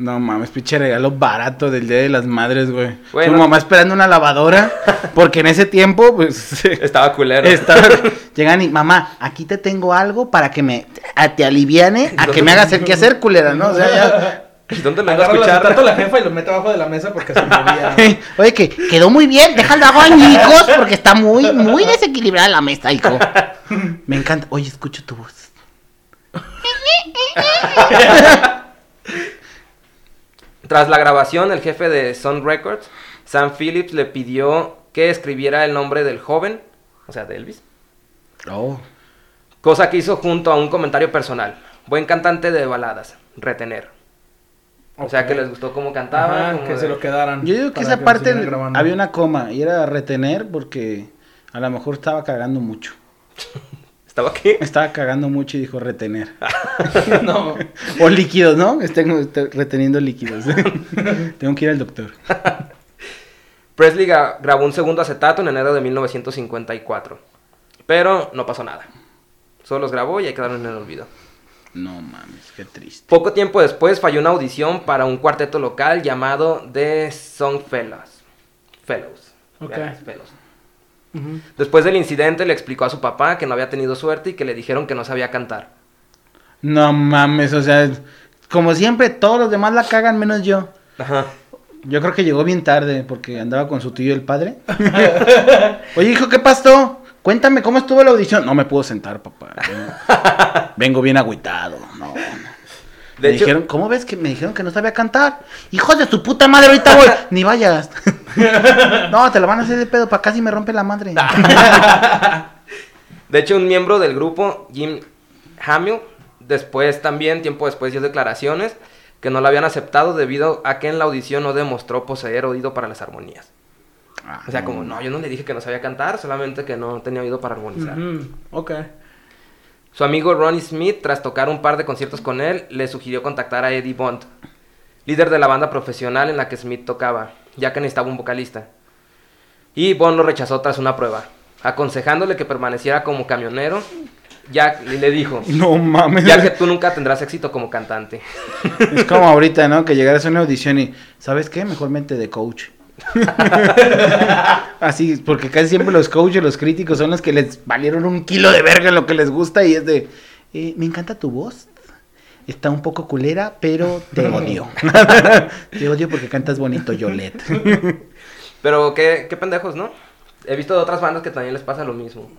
No mames, pinche regalo barato del Día de las Madres, güey. Bueno. Su mamá esperando una lavadora. Porque en ese tiempo, pues. Estaba culero. estaba- Llegan y, mamá, aquí te tengo algo para que me. a- te aliviane, a que me hagas el quehacer, culera, ¿no? O sea, ya. ¿Dónde lo a Agarra el escuchar? la jefa y lo mete abajo de la mesa porque se movía. Oye, que Quedó muy bien, déjalo hago añicos porque está muy, muy desequilibrada la mesa, hijo. me encanta. Oye, escucho tu voz. Tras la grabación, el jefe de Sun Records, Sam Phillips, le pidió que escribiera el nombre del joven, o sea, de Elvis, Oh. cosa que hizo junto a un comentario personal. Buen cantante de baladas, retener. O sea, que les gustó cómo cantaba. Ajá, como que de- se lo quedaran. Yo digo que esa parte había una coma y era retener porque a lo mejor estaba cagando mucho. ¿Estaba aquí? Estaba cagando mucho y dijo retener. no. O líquidos, ¿no? Estoy reteniendo líquidos. Tengo que ir al doctor. Presley gra- grabó un segundo acetato en enero de 1954. Pero no pasó nada. Solo los grabó y ahí quedaron en el olvido. No mames, qué triste. Poco tiempo después falló una audición para un cuarteto local llamado The Song Fellows. Fellows. Ok. Vean, Después del incidente le explicó a su papá que no había tenido suerte y que le dijeron que no sabía cantar. No mames, o sea, como siempre, todos los demás la cagan menos yo. Ajá. Yo creo que llegó bien tarde porque andaba con su tío el padre. Oye, hijo, ¿qué pasó? Cuéntame cómo estuvo la audición. No me puedo sentar, papá. Vengo bien agüitado. No. De me hecho, dijeron, ¿cómo ves que me dijeron que no sabía cantar? Hijos de su puta madre, ahorita voy. Ni vayas. no, te lo van a hacer de pedo, para casi me rompe la madre. de hecho, un miembro del grupo, Jim Hamill, después también, tiempo después, dio declaraciones que no la habían aceptado debido a que en la audición no demostró poseer oído para las armonías. Ah, O sea, como, no, yo no le dije que no sabía cantar, solamente que no tenía oído para armonizar. Ok. Su amigo Ronnie Smith, tras tocar un par de conciertos con él, le sugirió contactar a Eddie Bond, líder de la banda profesional en la que Smith tocaba, ya que necesitaba un vocalista. Y Bond lo rechazó tras una prueba, aconsejándole que permaneciera como camionero, y le dijo, No mames. ya que tú nunca tendrás éxito como cantante. Es como ahorita, ¿no? Que llegaras a una audición y, ¿sabes qué? Mejor mente de coach. Así, porque casi siempre los coaches, los críticos son los que les valieron un kilo de verga en lo que les gusta y es de, eh, me encanta tu voz. Está un poco culera, pero te odio. te odio porque cantas bonito, Yolette. Pero qué, qué pendejos, ¿no? He visto de otras bandas que también les pasa lo mismo.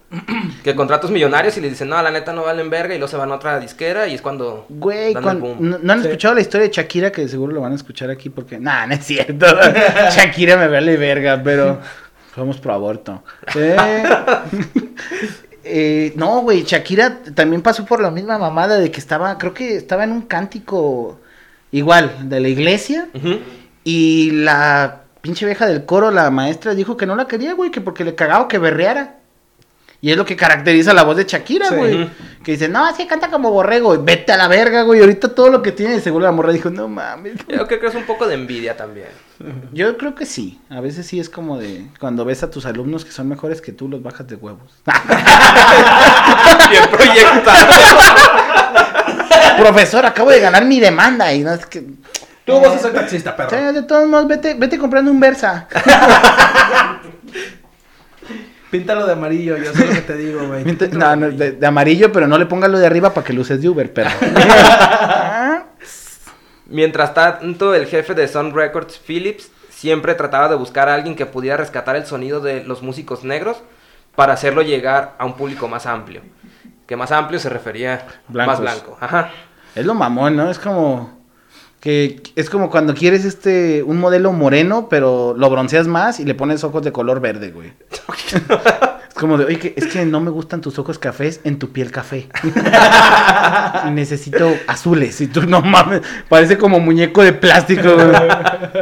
Que contratos millonarios y les dicen, no, la neta no valen verga y luego se van a otra disquera y es cuando... Güey, dan el cuan- boom. ¿no, no han Sí. escuchado la historia de Shakira? Que seguro lo van a escuchar aquí porque... Nah, no es cierto. Shakira me vale verga, pero... Somos pro aborto. Eh, eh, no, güey, Shakira también pasó por la misma mamada de que estaba... Creo que estaba en un cántico igual, de la iglesia. Y la pinche vieja del coro, la maestra, dijo que no la quería, güey, que porque le cagaba que berreara. Y es lo que caracteriza la voz de Shakira, Sí. güey. Que dice, no, es que canta como borrego. Y vete a la verga, güey. Ahorita todo lo que tiene, seguro la morra dijo, no mames. Yo creo que es un poco de envidia también. Yo creo que sí. A veces sí es como de cuando ves a tus alumnos que son mejores que tú, los bajas de huevos. Bien proyectado. Profesor, acabo de ganar mi demanda. Y no es que. Tú vas a ser taxista, Sí, perro. de todos modos, vete, vete comprando un Versa. Píntalo de amarillo, yo sé lo que te digo, güey. No, de no, amarillo. de, de amarillo, pero no le pongas lo de arriba para que luces de Uber, pero. Mientras tanto, el jefe de Sun Records, Phillips, siempre trataba de buscar a alguien que pudiera rescatar el sonido de los músicos negros para hacerlo llegar a un público más amplio. Que más amplio se refería Blancos. más blanco. Ajá. Es lo mamón, ¿no? Es como que es como cuando quieres este un modelo moreno, pero lo bronceas más y le pones ojos de color verde, güey. es como de, oye, que- es que no me gustan tus ojos cafés en tu piel café. Necesito azules. Y tú, no mames, parece como muñeco de plástico, güey.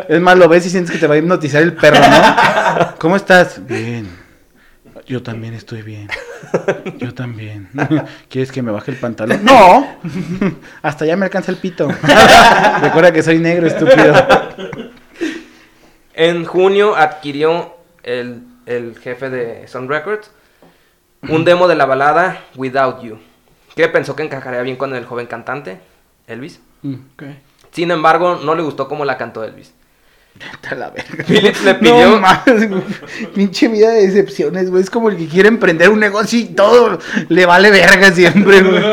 Es más, lo ves y sientes que te va a hipnotizar el perro, ¿no? ¿Cómo estás? Bien. Yo también estoy bien. Yo también. ¿Quieres que me baje el pantalón? No. Hasta ya me alcanza el pito. Recuerda que soy negro, estúpido. En junio adquirió el, el jefe de Sun Records un demo de la balada Without You, que pensó que encajaría bien con el joven cantante, Elvis. Ok. Sin embargo, no le gustó cómo la cantó Elvis. Vete a la verga. Phillips le pidió... No güey. Pinche vida de decepciones, güey. Es como el que quiere emprender un negocio y todo le vale verga siempre, güey.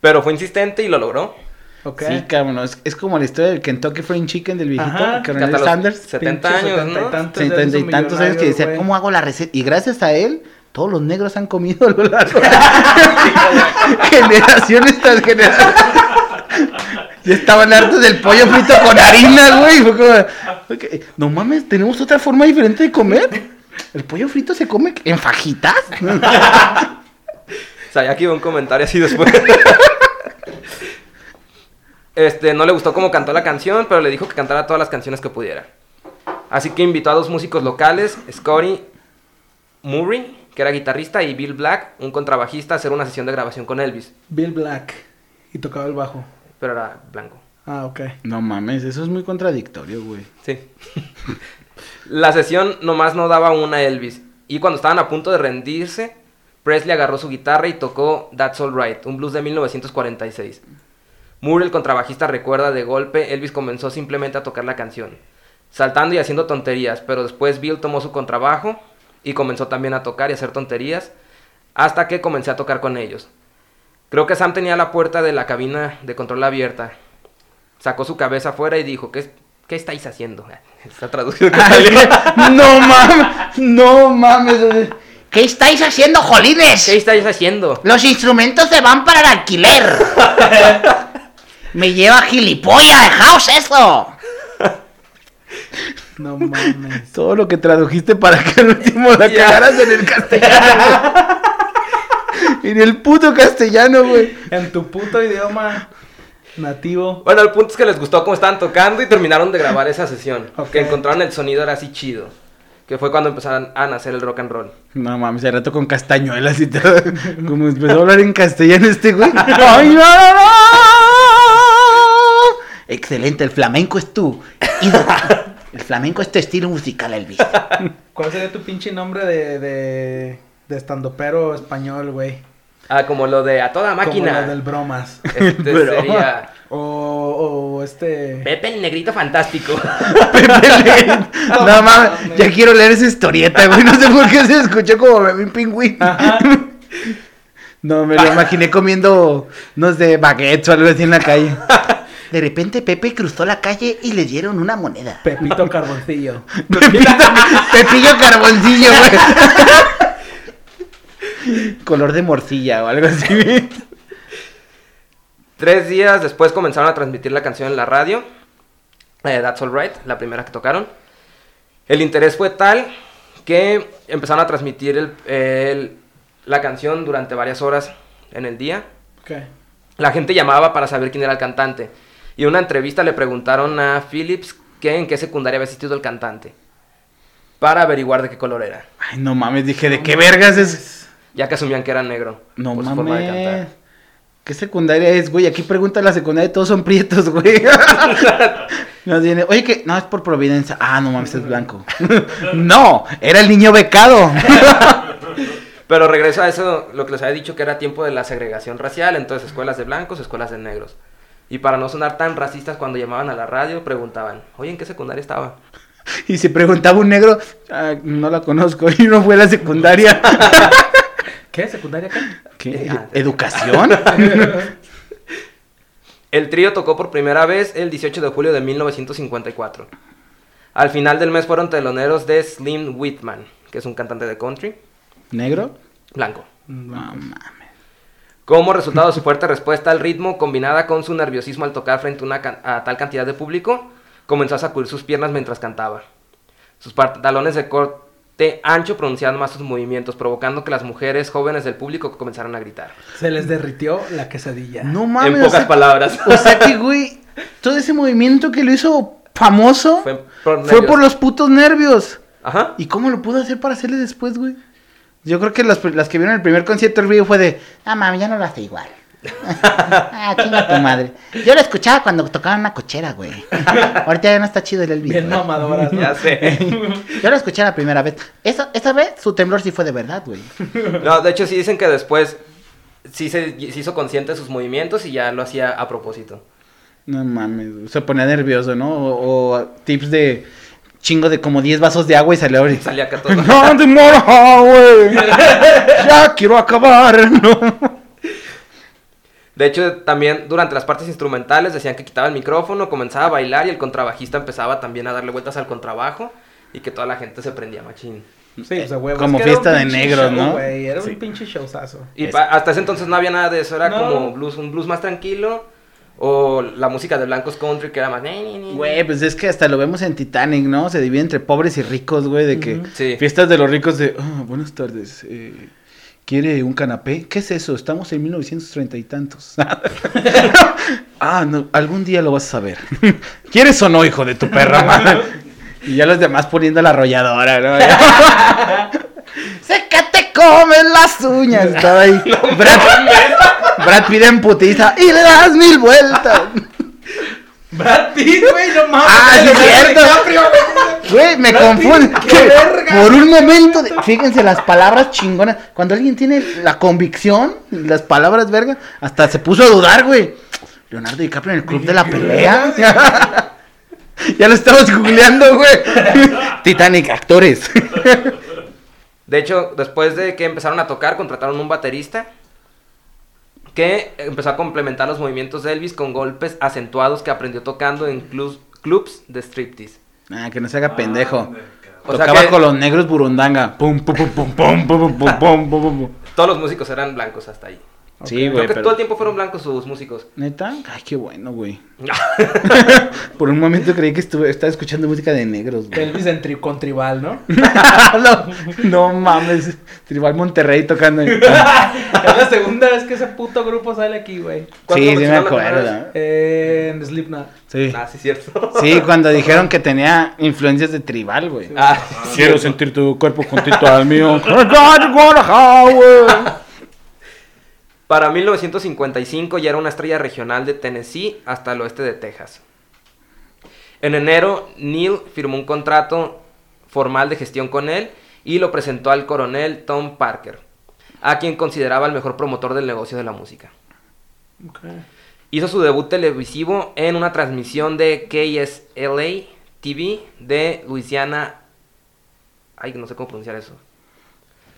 pero fue insistente y lo logró. Ok. Sí, cabrón. Es, es como la historia del Kentucky Fried Chicken del viejito, Ajá, Coronel Sanders. 70 Pinche años, setenta y ¿no? tantos ya Setenta y hizo tantos años que decía, güey. ¿cómo hago la receta? Y gracias a él, todos los negros han comido a lo largo generaciones tras generaciones. Ya estaban hartos del pollo frito con harina, güey. Fue como, ok, No mames, tenemos otra forma diferente de comer. El pollo frito se come en fajitas. O sea, ya aquí iba un comentario así después. Este, no le gustó cómo cantó la canción, pero le dijo que cantara todas las canciones que pudiera. Así que invitó a dos músicos locales, Scotty Murray, que era guitarrista, y Bill Black, un contrabajista, a hacer una sesión de grabación con Elvis, Bill Black. Y tocaba el bajo. Pero era blanco. Ah, ok. No mames, eso es muy contradictorio, güey. Sí. la sesión nomás no daba una a Elvis, y cuando estaban a punto de rendirse, Presley agarró su guitarra y tocó That's Alright, un blues de 1946. Moore, el contrabajista, recuerda de golpe, Elvis comenzó simplemente a tocar la canción, saltando y haciendo tonterías, pero después Bill tomó su contrabajo y comenzó también a tocar y hacer tonterías, hasta que comencé a tocar con ellos. Creo que Sam tenía la puerta de la cabina de control abierta. Sacó su cabeza afuera y dijo, ¿qué, qué estáis haciendo? Está traducido. no mames, no mames. ¿Qué estáis haciendo, jolines? ¿Qué estáis haciendo? Los instrumentos se van para el alquiler. Me lleva gilipollas, dejaos eso. No mames. Todo lo que tradujiste para que al último la cagaras en el castellano. En el puto castellano, güey. En tu puto idioma nativo. Bueno, el punto es que les gustó cómo estaban tocando y terminaron de grabar esa sesión. Ok. Que encontraron el sonido era así chido. Que fue cuando empezaron a nacer el rock and roll. No mames, de rato con castañuelas y todo. Como empezó a hablar en castellano este güey. Ay, no, no, no. Excelente, el flamenco es tú. El flamenco es tu estilo musical, Elvis. ¿Cuál sería tu pinche nombre de, de, de estandopero español, güey? Ah, como lo de a toda Como máquina. lo del bromas. Este Broma. sería O, o este... Pepe el negrito fantástico. No mames, ya quiero leer esa historieta, güey. No sé por qué se escuchó como bebé pingüín. No, me lo imaginé comiendo, no sé, baguettes o algo así en la calle. De repente Pepe cruzó la calle y le dieron una moneda. Pepito Carboncillo. Pepillo carboncillo, güey. Color de morcilla o algo así. Tres días después comenzaron a transmitir la canción en la radio. eh, That's Alright, la primera que tocaron. El interés fue tal que empezaron a transmitir el- el- la canción durante varias horas en el día. Ok. La gente llamaba para saber quién era el cantante. Y en una entrevista le preguntaron a Phillips que en qué secundaria había asistido el cantante. Para averiguar de qué color era. Ay, no mames, dije, ¿de qué vergas es? Ya que asumían que era negro. No por su forma de mames. cantar. ¿Qué secundaria es, güey? Aquí pregunta la secundaria, todos son prietos, güey. Nos viene, oye, que no, es por Providencia. Ah, no mames, es blanco. no, era el niño becado. Pero regreso a eso, lo que les había dicho que era tiempo de la segregación racial, entonces escuelas de blancos, escuelas de negros. Y para no sonar tan racistas cuando llamaban a la radio, preguntaban, oye, ¿en qué secundaria estaba? y se preguntaba un negro, "Ah, no la conozco, y no fue a la secundaria. ¿Qué? ¿Secundaria qué? ¿Qué? Ah, ¿Educación? El trío tocó por primera vez el 18 de julio de 1954. Al final del mes fueron teloneros de Slim Whitman, que es un cantante de country, ¿Negro? blanco. No mames. Como resultado de su fuerte respuesta al ritmo, combinada con su nerviosismo al tocar frente a, una can- a tal cantidad de público, comenzó a sacudir sus piernas mientras cantaba. Sus pantalones de, cor- bastante ancho pronunciando más sus movimientos, provocando que las mujeres jóvenes del público comenzaran a gritar. Se les derritió la quesadilla. No mames. en o pocas sea- palabras. O sea que, güey, todo ese movimiento que lo hizo famoso Fue por los putos nervios. Ajá. ¿Y cómo lo pudo hacer para hacerle después, güey? Yo creo que las, las que vieron el primer concierto del Río fue de, Ah, mami, ya no lo hace igual. Ah, chinga tu madre. Yo lo escuchaba cuando tocaba una cochera, güey. Ahorita ya no está chido el Elvis. Bien güey. mamadoras, ¿no? Ya sé. Yo lo escuché la primera vez. Esa, esa vez su temblor sí fue de verdad, güey. No, de hecho sí dicen que después sí se, se hizo consciente de sus movimientos y ya lo hacía a propósito. no mames, se ponía nervioso, ¿no? O, o tips de chingo de como 10 vasos de agua y salió ahorita. Salía acá todo. No, de güey. Ya quiero acabar, ¿no? De hecho, también durante las partes instrumentales decían que quitaba el micrófono, comenzaba a bailar y el contrabajista empezaba también a darle vueltas al contrabajo y que toda la gente se prendía machín. Sí, pues a huevo. Como Es que fiesta de negros, show, ¿no? Era Sí. un pinche showzazo. Y Es- hasta ese entonces no había nada de eso, era No. como blues, un blues más tranquilo o la música de blancos country que era más... Güey, pues es que hasta lo vemos en Titanic, ¿no? Se divide entre pobres y ricos, güey, de que. Sí. fiestas de los ricos de, "Ah, buenas tardes, eh, ¿quiere un canapé? ¿Qué es eso? Estamos en 1930 y tantos. ah, no, algún día lo vas a saber. ¿Quieres o no, hijo de tu perra madre? Y ya los demás poniendo la arrolladora, ¿no? sé que te comen las uñas. Estaba ahí. Brad, Brad Pitt en putiza y le das mil vueltas. Brad Pitt, güey, no mames. Ah, sí, cierto. DiCaprio, güey. Me confunde. qué que verga. Por un momento, de- fíjense las palabras chingonas. Cuando alguien tiene la convicción, las palabras verga, hasta se puso a dudar, güey. Leonardo DiCaprio en el club de la pelea. ya lo estamos googleando, güey. Titanic, actores. De hecho, después de que empezaron a tocar, contrataron un baterista que empezó a complementar los movimientos de Elvis con golpes acentuados que aprendió tocando en clubs, clubs de striptease. Ah, que no se haga pendejo. O sea Tocaba que- con los negros burundanga. Pum, pum, pum, pum, pum, pum, pum, pum, pum, pum. Todos los músicos eran blancos hasta ahí. Sí, Creo güey, que todo el tiempo fueron blancos sus músicos. ¿Neta? Ay, qué bueno, güey. Por un momento creí que estuve, estaba escuchando música de negros, güey. Elvis en tri- con tribal, ¿no? no, no mames. Tribal Monterrey tocando. ahí. es la segunda vez que ese puto grupo sale aquí, güey. ¿Cuándo Sí, sí me acuerdo. Eh, en Slipknot. Sí. Ah, sí, cierto. Sí, cuando dijeron que tenía influencias de tribal, güey. Ah, Quiero sentir tu cuerpo juntito al mío. Para 1955 ya era una estrella regional de Tennessee hasta el oeste de Texas. En enero, Neil firmó un contrato formal de gestión con él y lo presentó al coronel Tom Parker, a quien consideraba el mejor promotor del negocio de la música. Hizo su debut televisivo en una transmisión de KSLA TV de Luisiana. Ay, no sé cómo pronunciar eso.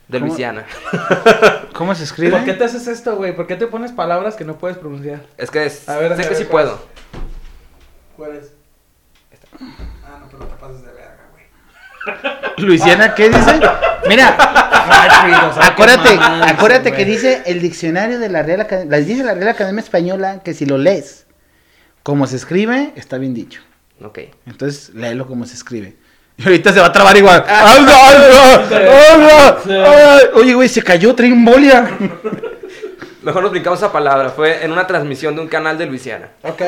De ¿Cómo? Luisiana. ¿Cómo se escribe? ¿Por qué te haces esto, güey? ¿Por qué te pones palabras que no puedes pronunciar? Es que es- A ver, sé a que sí ¿cuál puedo. ¿Cuál es? Ah, no, pero no te pases de verga, güey. Luisiana, ¿qué dice? Mira, acuérdate, acuérdate güey. que dice el diccionario de la Real Academia, las dice la Real Academia Española que si lo lees como se escribe, está bien dicho. Ok. Entonces, léelo como se escribe. Y ahorita se va a trabar igual. ¡Ay, ay, ay, ay, ay! Oye, güey, se cayó, trae embolia. Mejor nos brincamos esa palabra. Fue en una transmisión de un canal de Luisiana. Ok.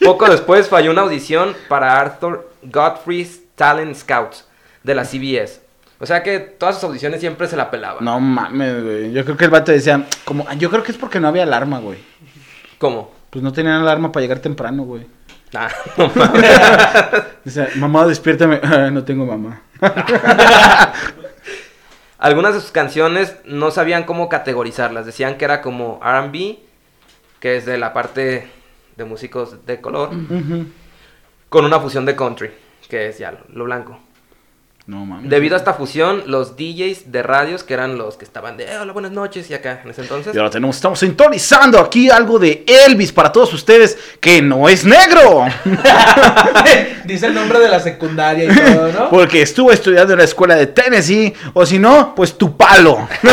Poco después falló una audición para Arthur Godfrey's Talent Scouts de la CBS. O sea que todas sus audiciones siempre se la pelaban. No mames, güey. Yo creo que el vato decía, como, yo creo que es porque no había alarma, güey. ¿Cómo? Pues no tenían alarma para llegar temprano, güey. Ah, no mames. Mamá, despiértame. "Ah, no tengo mamá. Algunas de sus canciones no sabían cómo categorizarlas. Decían que era como RB, que es de la parte de músicos de color, con una fusión de country, que es ya lo, lo blanco. No mames. Debido a esta fusión, los DJs de radios, que eran los que estaban de "Eh, hola, buenas noches, y acá en ese entonces, Y ahora tenemos, estamos sintonizando aquí algo de Elvis para todos ustedes que no es negro. Dice el nombre de la secundaria y todo, ¿no? Porque estuvo estudiando en la escuela de Tennessee. O si no, pues tu palo.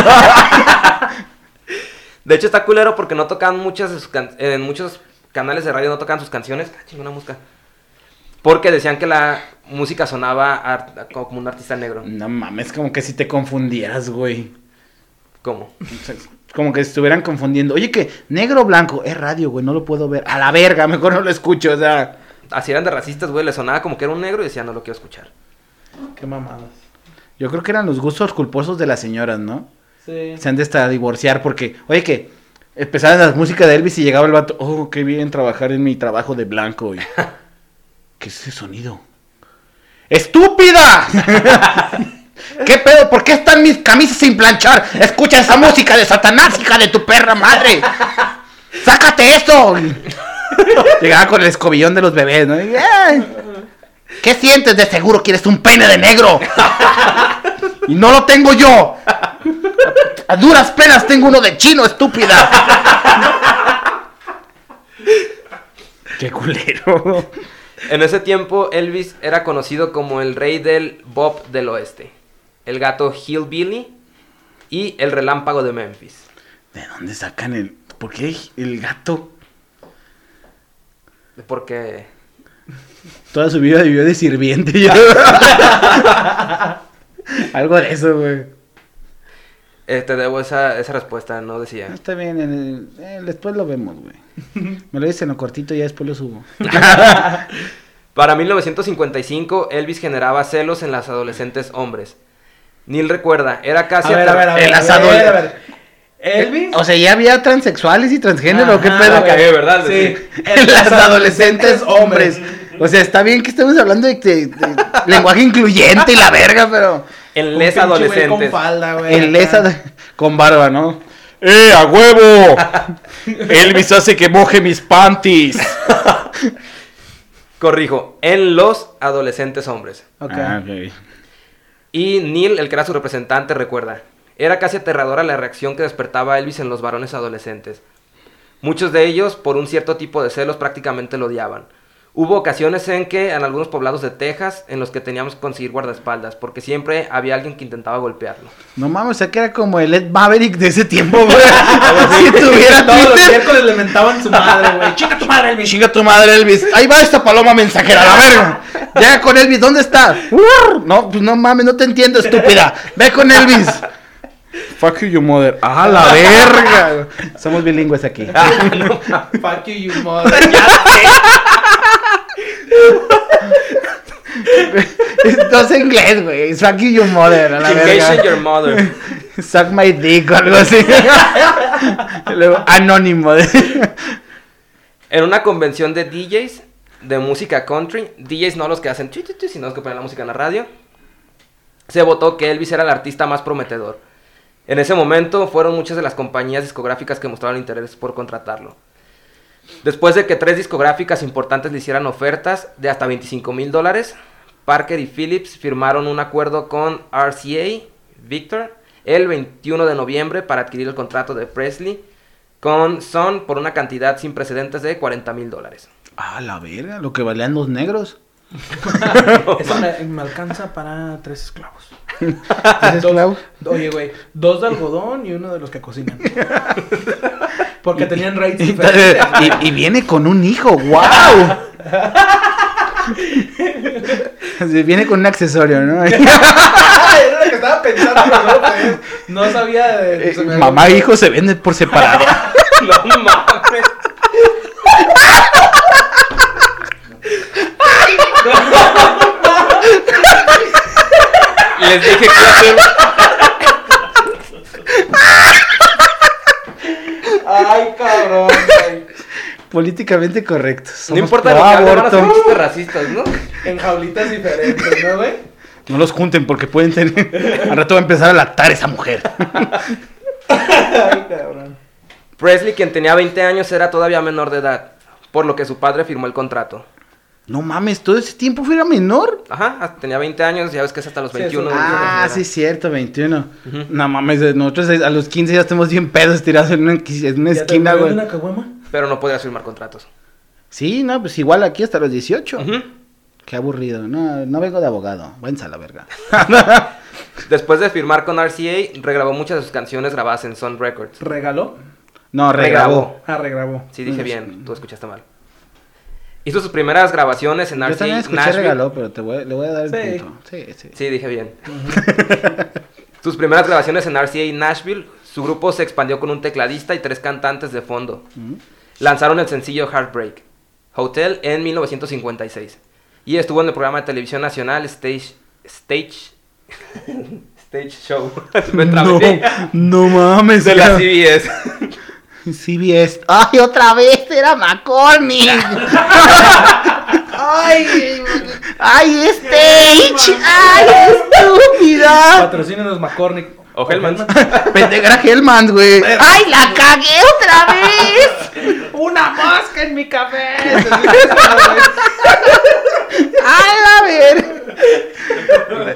De hecho, está culero porque no tocan muchas de sus can- en muchos canales de radio no tocan sus canciones. Ah, chingona música. Porque decían que la música sonaba como un artista negro. No mames, como que si te confundieras, güey. ¿Cómo? Como que estuvieran confundiendo. Oye, que negro o blanco es radio, güey, no lo puedo ver. A la verga, mejor no lo escucho, o sea. Así eran de racistas, güey. Le sonaba como que era un negro y decían, no lo quiero escuchar. Qué mamadas. Yo creo que eran los gustos culposos de las señoras, ¿no? Sí. Se han de hasta divorciar porque, oye, que empezaban las músicas de Elvis y llegaba el vato, oh, qué bien trabajar en mi trabajo de blanco. Y, ¿Qué es ese sonido? ¡Estúpida! ¿Qué pedo? ¿Por qué están mis camisas sin planchar? Escucha esa música de Satanás, hija de tu perra madre. ¡Sácate eso! Llegaba con el escobillón de los bebés, ¿no? Y, "Ay, ¿Qué sientes? De seguro quieres un pene de negro. Y no lo tengo yo. A duras penas tengo uno de chino, estúpida. Qué culero. En ese tiempo, Elvis era conocido como el rey del Bob del Oeste, el gato Hillbilly y el relámpago de Memphis. ¿De dónde sacan el.? ¿Por qué el gato? Porque Toda su vida vivió de sirviente. yo. Algo de eso, güey. eh, te debo esa, esa respuesta, no decía. Está bien, en el- eh, después lo vemos, güey. Me lo dices en lo cortito y ya después lo subo. Para 1955, Elvis generaba celos en las adolescentes hombres. Neil recuerda, era casi... A ver, a ver, a ver. En las a ver, adole- a ver. Elvis. O sea, ya había transexuales y transgénero, ¿qué pedo? cagué, ¿verdad? Sí. En las adolescentes hombres. O sea, está bien que estemos hablando de, de- de lenguaje incluyente y la verga, pero En les adolescentes. Con falda, güey. en acá. esa con barba, ¿no? ¡Eh, a huevo! Elvis hace que moje mis panties. Corrijo, en los adolescentes hombres. Ok. Ah, ok. Y Neil, el que era su representante, recuerda. Era casi aterradora la reacción que despertaba Elvis en los varones adolescentes. Muchos de ellos, por un cierto tipo de celos, prácticamente lo odiaban. Hubo ocasiones en que, en algunos poblados de Texas, en los que teníamos que conseguir guardaespaldas, porque siempre había alguien que intentaba golpearlo. No mames, o sea que era como el Ed Maverick de ese tiempo, güey. si tuviera Todos los miércoles le mentaban su madre, güey. Chica tu madre, Elvis. Chinga tu madre, Elvis. Ahí va esta paloma mensajera, la verga. Llega con Elvis, ¿dónde está? No, pues no mames, no te entiendo, estúpida. Ve con Elvis. Fuck you, your mother. Ah, la verga. Somos bilingües aquí. Fuck you, you mother. No sé inglés, güey. You, your mother. A la verga. your mother. Suck my dick o algo así. Luego, anónimo. En una convención de DJs de música country, DJs no los que hacen sino los que ponen la música en la radio, se votó que Elvis era el artista más prometedor. En ese momento fueron muchas de las compañías discográficas que mostraron interés por contratarlo. Después de que tres discográficas importantes le hicieran ofertas de hasta 25 mil dólares, Parker y Phillips firmaron un acuerdo con RCA, Victor, el 21 de noviembre para adquirir el contrato de Presley con Son por una cantidad sin precedentes de 40 mil dólares. Ah, la verga, lo que valían los negros. Eso me, me alcanza para tres esclavos. ¿Tres esclavos? Oye, güey, dos de algodón y uno de los que cocinan. Porque tenían raíz diferentes. y, y viene con un hijo, wow. Viene con un accesorio, ¿no? Era lo que estaba pensando, pero no, no sabía de... Eh, mamá e hijo se venden por separado. No mames. Les dije que iba a ser- Ay, cabrón, güey. Políticamente correcto. No Somos importa pro lo que hable, van a ser aborto. chistes racistas, ¿no? En jaulitas diferentes, ¿no, güey? No los junten porque pueden tener. Al rato va a empezar a lactar esa mujer. Ay, cabrón. Presley, quien tenía 20 años, era todavía menor de edad, por lo que su padre firmó el contrato. No mames, todo ese tiempo fuera menor. Ajá, hasta- tenía 20 años, ya ves que es hasta los Sí, 21. eso- ¿no? Ah, sí, considera. cierto, 21. Ujú. No mames, nosotros a los 15 ya estamos bien pedos tirados en una, en una ¿Ya te esquina, mueves güey. una caguama? Pero no podías firmar contratos. Sí, no, pues igual aquí hasta los 18. Ujú. Qué aburrido. No, no vengo de abogado. Váyanse a la verga. Después de firmar con RCA, regrabó muchas de sus canciones grabadas en Sun Records. ¿Regaló? No, regrabó. Ah, regrabó. Sí, dije No, bien, tú escuchaste mal. Hizo sus primeras grabaciones en Yo RCA también escuché Nashville. regaló, pero te voy, le voy a dar el Sí. punto. Sí, sí. Sí, dije bien. sus primeras grabaciones en RCA Nashville. Su grupo se expandió con un tecladista y tres cantantes de fondo. Lanzaron el sencillo Heartbreak Hotel en 1956 y estuvo en el programa de televisión nacional Stage Stage Stage Show. Me trabé. no mames. de la. CBS. CBS. Ay, otra vez era McCormick. Ay, ay, Stage. Ay, estúpida. Patrocínenos McCormick. O Hellman. Pendegra Hellman, güey. Ay, la cagué otra vez. ¡Una mosca en mi café! Ay, a ver.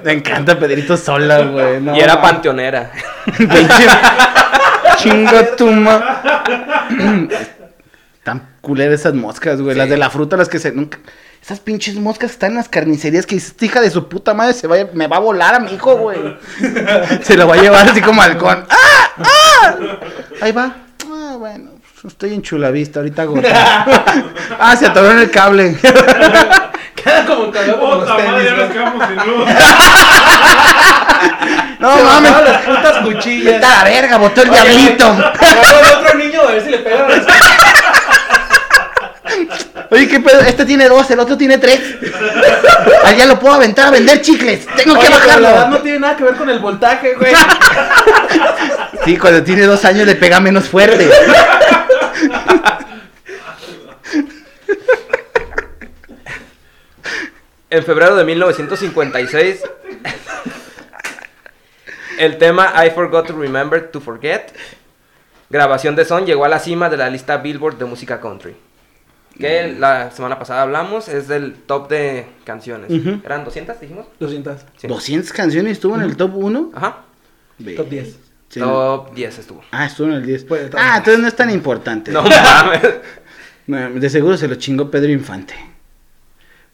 Me encanta Pedrito Sola, güey. no y era panteonera. Pinche- Chinga tu ma. Tan culeras esas moscas, güey. Las de la fruta, las que se. Nunca... Esas pinches moscas están en las carnicerías que dices, "Esta hija de su puta madre se va a- me va a volar a mi hijo, güey. se lo va a llevar así como halcón. ¡Ah! ¡Ah! Ahí va. Ah, bueno. Estoy en chulavista, ahorita hago. ah, se atoró en el cable. Queda como cagado como los Puta madre, ya nos ¿no? quedamos sin luz. No Se mames. bajaron las putas cuchillas. Vete a la verga, botó el diablito. Agarró al otro niño a ver si le pegan las Oye, ¿qué pedo? Este tiene dos, el otro tiene tres. Allá lo puedo aventar a vender chicles. Tengo que pero la edad bajarlo. no tiene nada que ver con el voltaje, güey. Sí, cuando tiene dos años le pega menos fuerte. En febrero de 1956, el tema I Forgot to Remember to Forget, grabación de son, llegó a la cima de la lista Billboard de música country. Que la semana pasada hablamos, es del top de canciones. ¿Eran 200, dijimos? 200. Sí. 200 canciones estuvo en el top 1. Ajá. Top 10. Sí. Top 10 estuvo. Ah, estuvo en el 10. Puede estar Ah, entonces no es tan importante. No mames. No, De seguro se lo chingó Pedro Infante.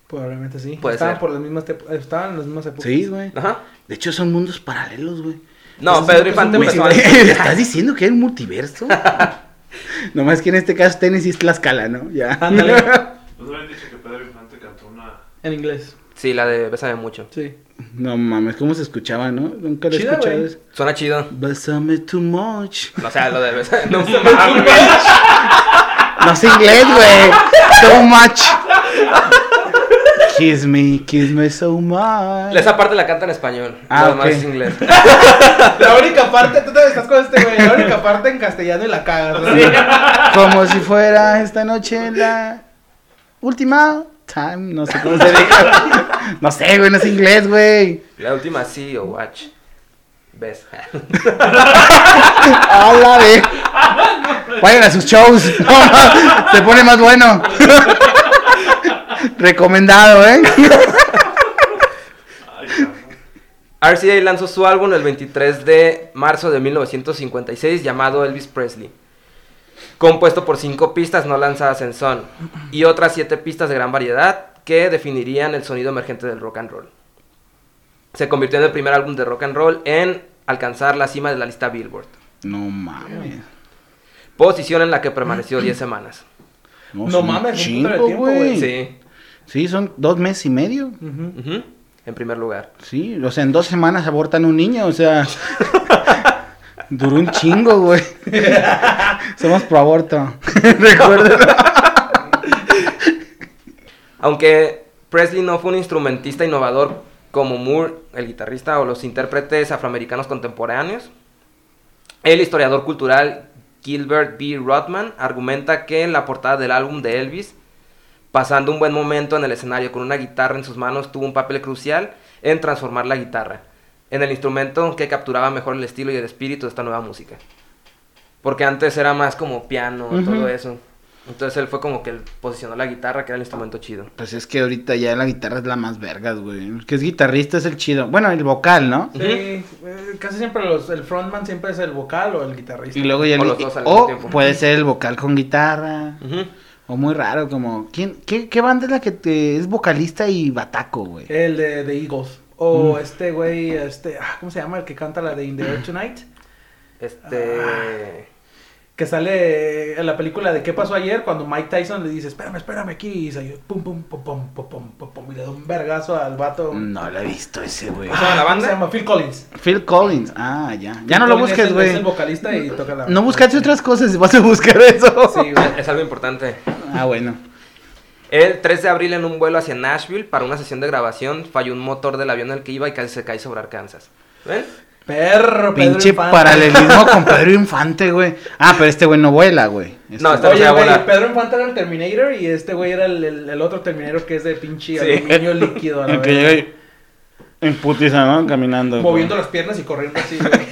Probablemente sí. Puede estaban ser. por las mismas estaban en las mismas épocas. Sí, güey. Ajá. De hecho, son mundos paralelos, güey. No, Pedro Infante empezó. ¿Estás diciendo que hay un multiverso? Nomás que en este caso Tennessee es Tlaxcala, ¿no? Ya. Ándale. Nos habían dicho que Pedro Infante cantó una. En inglés. Sí, la de Bésame mucho. Sí. No mames, ¿cómo se escuchaba, no? Nunca lo he escuchado. Suena chido. Bésame too much. O sea, lo de Bésame. No mames. No sé inglés, güey. Too much. Kiss me, kiss me so much. Esa parte la canta en español. Ah, lo demás ok. es inglés. La única parte, tú te estás con este güey. La única parte en castellano y la cagas. ¿no? Como si fuera esta noche la última time. No sé cómo se diga. No sé, güey, no es inglés, güey. La última sí o watch. ¿Ves? Hola, ve. Vayan a sus shows. Se pone más bueno. Recomendado, ¿eh? RCA lanzó su álbum el 23 de marzo de 1956 llamado Elvis Presley. Compuesto por cinco pistas no lanzadas en Son y otras siete pistas de gran variedad que definirían el sonido emergente del rock and roll. Se convirtió en el primer álbum de rock and roll en alcanzar la cima de la lista Billboard. No mames. Posición en la que permaneció 10 semanas. No son mames, un tiempo, güey. Sí. Sí, son dos meses y medio. En primer lugar. Sí, o sea, en dos semanas abortan un niño, o sea. Duró un chingo, güey. Somos pro aborto. Recuerda. Aunque Presley no fue un instrumentista innovador como Moore, el guitarrista, o los intérpretes afroamericanos contemporáneos, el historiador cultural Gilbert B. Rodman argumenta que la portada del álbum de Elvis, pasando un buen momento en el escenario con una guitarra en sus manos, tuvo un papel crucial en transformar la guitarra en el instrumento que capturaba mejor el estilo y el espíritu de esta nueva música. Porque antes era más como piano, todo eso. Entonces él fue como que él posicionó la guitarra, que era el instrumento chido. Pues es que ahorita ya la guitarra es la más vergas, güey. El que es guitarrista es el chido. Bueno, el vocal, ¿no? Sí, eh, casi siempre los, el frontman siempre es el vocal o el guitarrista. Y luego ya O el- los dos al mismo o tiempo. puede ser el vocal con guitarra. O muy raro, como. ¿quién, qué, ¿Qué banda es la que te- es vocalista y bataco, güey? El de, de Eagles. O Mm. este güey, este, ah, ¿cómo se llama? El que canta la de In the Air Tonight. Este. Que sale en la película de ¿Qué pasó ayer? Cuando Mike Tyson le dice, espérame, espérame aquí, y se pum, pum, pum, pum, pum, pum, pum, pum, y le da un vergazo al vato. No lo he visto ese, güey. ¿Cómo se llama la banda? Se llama Phil Collins. Phil Collins. Ah, ya. Ya no lo Collins busques, güey. Es el vocalista y toca la... No buscaste otras cosas y vas a buscar eso. Sí, güey. Es algo importante. Ah, bueno. El 3 de abril en un vuelo hacia Nashville para una sesión de grabación falló un motor del avión en el que iba y casi se cae sobre Arkansas. ¿Ven? Perro, Pedro Pinche Infante. paralelismo con Pedro Infante, güey. Ah, pero este güey no vuela, güey. Este- No, este- Oye, güey. Pedro Infante era el Terminator y este güey era el, el- el otro Terminator que es de pinche Sí. aluminio líquido. A la El que llega en putiza, ¿no? Caminando. Moviendo güey. las piernas y corriendo así, güey.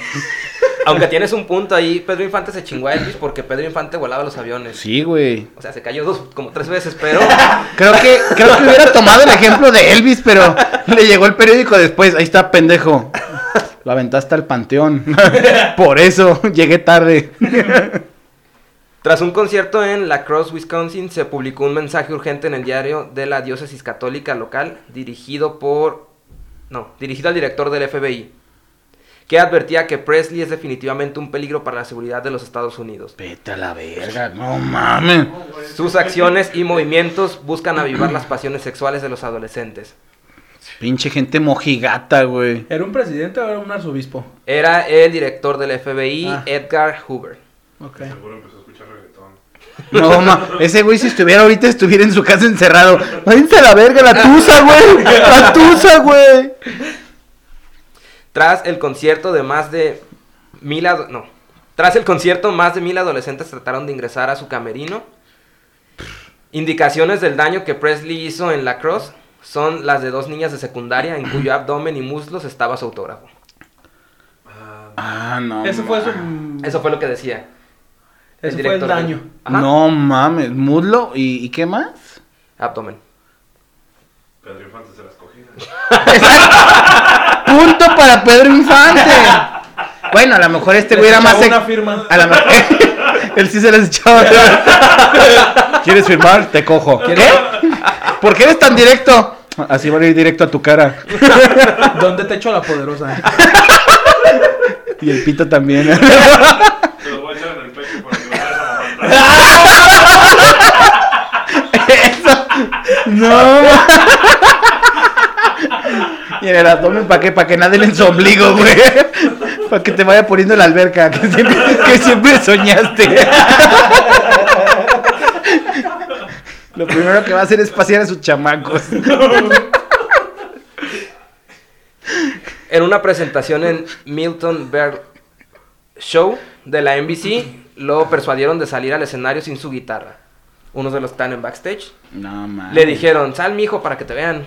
Aunque tienes un punto ahí, Pedro Infante se chingó a Elvis porque Pedro Infante volaba los aviones. Sí, güey. O sea, se cayó dos, como tres veces, pero Creo que, creo que hubiera tomado el ejemplo de Elvis, pero le llegó el periódico después. Ahí está, pendejo. Lo aventaste al panteón. Por eso llegué tarde. tras un concierto en La Crosse, Wisconsin, se publicó un mensaje urgente en el diario de la diócesis católica local dirigido por no, dirigido al director del FBI, que advertía que Presley es definitivamente un peligro para la seguridad de los Estados Unidos. Vete a la verga, no mames. Sus acciones y movimientos buscan avivar las pasiones sexuales de los adolescentes. Pinche gente mojigata, güey. ¿Era un presidente o era un arzobispo? Era el director del FBI, Ah. Edgar Hoover. Ok. Seguro empezó a escuchar reggaetón. No, ma, ese güey si estuviera ahorita estuviera en su casa encerrado. Váyanse a la verga, la tusa, güey. La tusa, güey. Tras el concierto de más de mil no, tras el concierto más de mil adolescentes trataron de ingresar a su camerino. Indicaciones del daño que Presley hizo en la cross son las de dos niñas de secundaria en cuyo abdomen y muslos estaba su autógrafo. Ah, no. Eso fue su... Eso fue lo que decía. el Eso fue el director del- daño. Ajá, No mames, muslo y, ¿y qué más? abdomen. Pedro Infante se las cogía. Punto para Pedro Infante. Bueno, a lo mejor este güey era más una firma. A lo mejor él sí se las echaba. ¿Quieres firmar? Te cojo. ¿Qué? ¿Por qué eres tan directo? Así van a ir directo a tu cara. ¿Dónde te echo la poderosa? Y el pito también. Se los voy a echar en el pecho para que lo vayas a matar. Eso. No. Y en el abdomen, ¿para qué? Para que nadie en su ombligo, güey. Para que te vaya poniendo la alberca que siempre, que siempre soñaste. Lo primero que va a hacer es pasear a sus chamacos. En una presentación en Milton Berle Show de la NBC, lo persuadieron de salir al escenario sin su guitarra. Unos de los que están en backstage. No, man. Le dijeron, sal mijo para que te vean.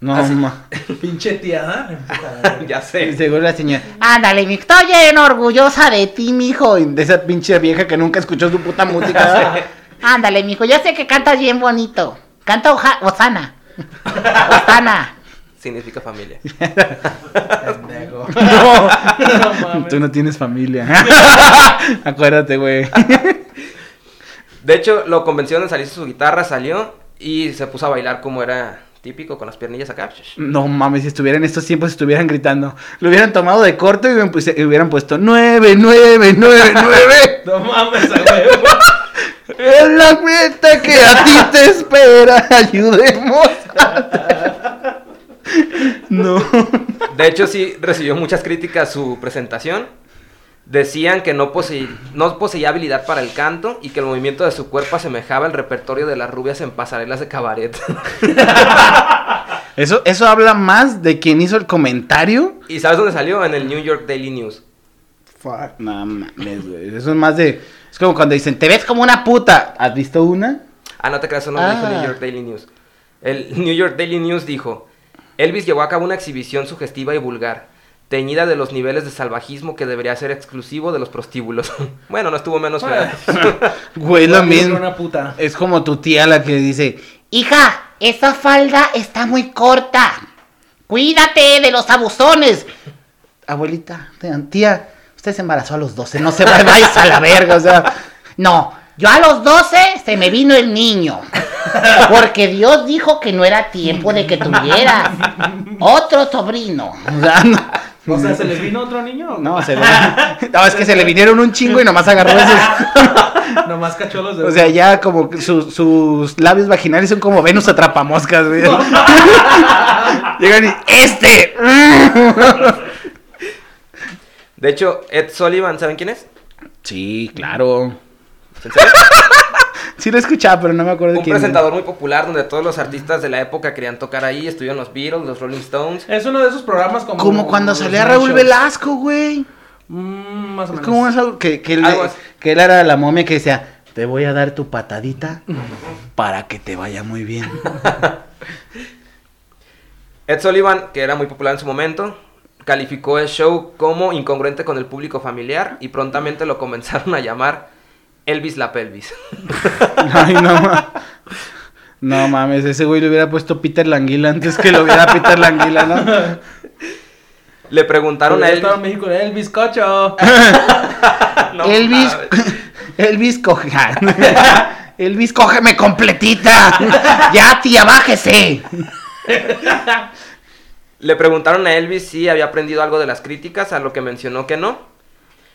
No, Así. ma. Pinche tía, ¿eh? ya Y sé. seguro la señora. Ándale, mi, estoy bien orgullosa de ti, mijo. Hijo de esa pinche vieja que nunca escuchó su puta música. Ándale, mijo, yo sé que cantas bien bonito. Canta Oja- Osana. Osana. Significa familia. Pendejo. No, No mames. tú no tienes familia. Acuérdate, güey. De hecho, lo convencieron de salirse su guitarra, salió y se puso a bailar como era típico, con las piernillas acá. No mames, si estuviera en estos tiempos estuvieran gritando. Lo hubieran tomado de corto y hubieran, puse- y hubieran puesto nueve, nueve, nueve, nueve. No mames, a huevo. Es la meta que a ti te espera. Ayudemos. No. De hecho, sí recibió muchas críticas su presentación. Decían que no poseía habilidad para el canto y que el movimiento de su cuerpo asemejaba el repertorio de las rubias en pasarelas de cabaret. Eso, eso habla más de quien hizo el comentario. ¿Y sabes dónde salió? En el New York Daily News. Fuck. No mames, güey. Eso es más de. Es como cuando dicen, te ves como una puta. ¿Has visto una? Ah, no te creas, eso no lo dijo Ah. New York Daily News. El New York Daily News dijo, Elvis llevó a cabo una exhibición sugestiva y vulgar, teñida de los niveles de salvajismo que debería ser exclusivo de los prostíbulos. bueno, no estuvo menos fea. Güey, lo mismo. Es como tu tía la que dice, Hija, esa falda está muy corta. Cuídate de los abusones. abuelita, tía, usted se embarazó a los 12, no se vayas a la verga, o sea. No, yo a los 12 se me vino el niño. Porque Dios dijo que no era tiempo de que tuvieras otro sobrino. O sea, no, O sea, ¿se les vino otro niño? No, se le... no, es que se le vinieron un chingo y nomás agarró esos. Nomás cachó los O sea, ya como su- sus labios vaginales son como Venus atrapamoscas, güey. Llegan y ¡Este! De hecho, Ed Sullivan, ¿saben quién es? Sí, claro. ¿En serio? Sí lo escuchaba, pero no me acuerdo de Un quién. presentador muy popular donde todos los artistas de la época querían tocar ahí. Estuvieron los Beatles, los Rolling Stones. Es uno de esos programas como... Como cuando salía Raúl shows. Velasco, güey. Mm, más o Es menos. como eso que, él, que él era la momia que decía, te voy a dar tu patadita para que te vaya muy bien. Ed Sullivan, que era muy popular en su momento, calificó el show como incongruente con el público familiar y prontamente lo comenzaron a llamar Elvis la Pelvis. Ay, no ma- No mames, ese güey le hubiera puesto Peter Languila antes que lo hubiera Peter Languila, ¿no? Le preguntaron a Elvis. México, el bizcocho. No Elvis. Elvis coge. Elvis, cógeme completita. Ya, tía, bájese. Le preguntaron a Elvis si había aprendido algo de las críticas, a lo que mencionó que no,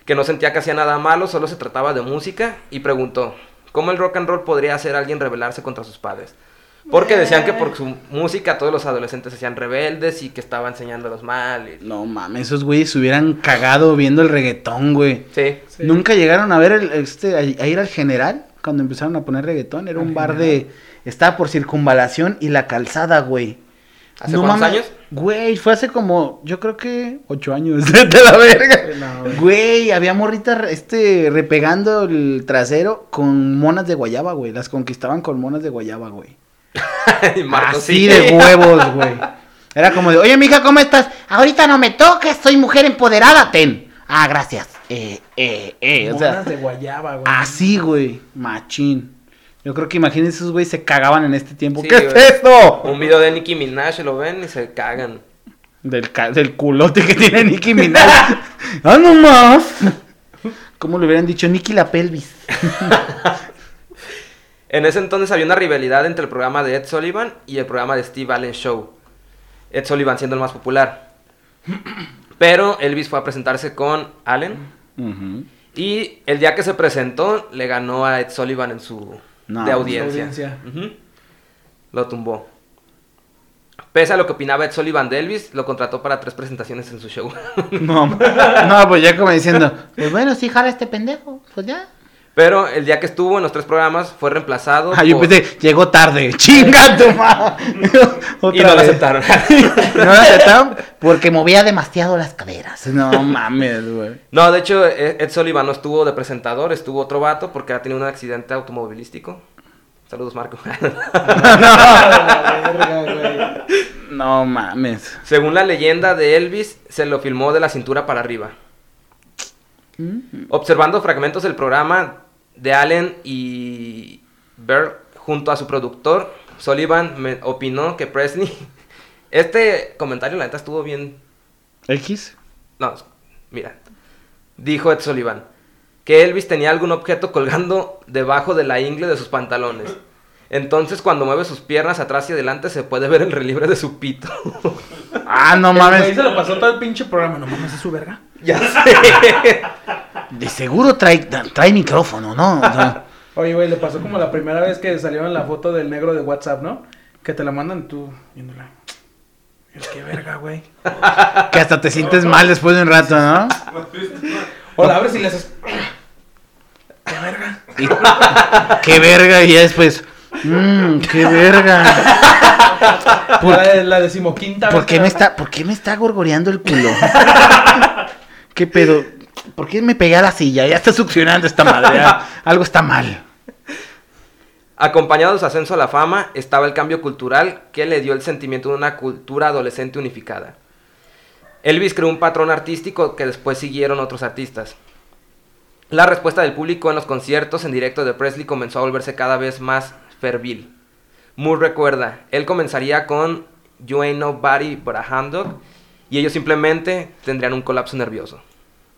que no sentía que hacía nada malo, solo se trataba de música, y preguntó, ¿cómo el rock and roll podría hacer a alguien rebelarse contra sus padres? Porque decían que por su música todos los adolescentes se hacían rebeldes y que estaba enseñándolos mal. y- No mames, esos güeyes se hubieran cagado viendo el reggaetón, güey. Sí. Sí. Nunca llegaron a ver el, este, a, a ir al general cuando empezaron a poner reggaetón. Era un ¿Al bar General? de. Estaba por circunvalación y la calzada, güey. ¿Hace cuántos años? Güey, fue hace como, yo creo que ocho años de la verga. No, güey. Güey, había morritas este, repegando el trasero con monas de guayaba, güey. Las conquistaban con monas de guayaba, güey. Marcos, Así sí. de huevos, güey. Era como de, oye, mija, ¿cómo estás? Ahorita no me toques, soy mujer empoderada, ten. Ah, gracias. Eh, eh, eh. o sea, Monas de guayaba, güey. Así, güey. Machín. Yo creo que imagínense esos güeyes se cagaban en este tiempo. Sí, ¿Qué güey. es eso? Un video de Nicki Minaj, lo ven y se cagan. Del, ca- del culote que tiene Nicki Minaj. ¡Ah, no más! ¿Cómo le hubieran dicho Nicki la pelvis? En ese entonces había una rivalidad entre el programa de Ed Sullivan y el programa de Steve Allen Show. Ed Sullivan siendo el más popular. Pero Elvis fue a presentarse con Allen. Y el día que se presentó, le ganó a Ed Sullivan en su No, de audiencia. Lo tumbó. Pese a lo que opinaba Ed Sullivan de Elvis, lo contrató para tres presentaciones en su show. No, no, pues ya como diciendo, Pues bueno, si jala este pendejo, pues ya. Pero el día que estuvo en los tres programas fue reemplazado. ah, yo pensé, llegó tarde, chinga tu madre. Y no lo aceptaron. no lo aceptaron Porque movía demasiado las caderas. No mames, güey. No, de hecho, Ed Ed Sullivan no estuvo de presentador, estuvo otro vato porque ha tenido un accidente automovilístico. Saludos, Marco. Güey. No mames. Según la leyenda de Elvis, se lo filmó de la cintura para arriba. Observando fragmentos del programa de Allen y Berg junto a su productor, Sullivan me opinó que Presley... Este comentario, la neta, estuvo bien ¿X? No, mira. Dijo Ed Sullivan que Elvis tenía algún objeto colgando debajo de la ingle de sus pantalones. Entonces, cuando mueve sus piernas atrás y adelante, se puede ver el relieve de su pito. Ah, no mames. se lo pasó todo el pinche programa. No mames, es su verga. ya sé. De seguro trae, trae micrófono, ¿no? O sea, Oye, güey, le pasó como la primera vez que salió en la foto del negro de WhatsApp, ¿no? Que te la mandan tú viéndola. Es que verga, güey. que hasta te sientes mal después de un rato, ¿no? O la abres y le haces. ¡Qué verga! Y- qué verga, y ya después. Mmm, qué verga. ¿Por, La, la decimoquinta por qué me está, ¿Por qué me está gorgoreando el culo? ¿Qué pedo? ¿Por qué me pegué a la silla? Ya está succionando esta madre. Algo está mal. Acompañado de su ascenso a la fama, estaba el cambio cultural que le dio el sentimiento de una cultura adolescente unificada. Elvis creó un patrón artístico que después siguieron otros artistas. La respuesta del público en los conciertos en directo de Presley comenzó a volverse cada vez más fervil. Moore recuerda, él comenzaría con You Ain't Nobody But a Hound Dog y ellos simplemente tendrían un colapso nervioso.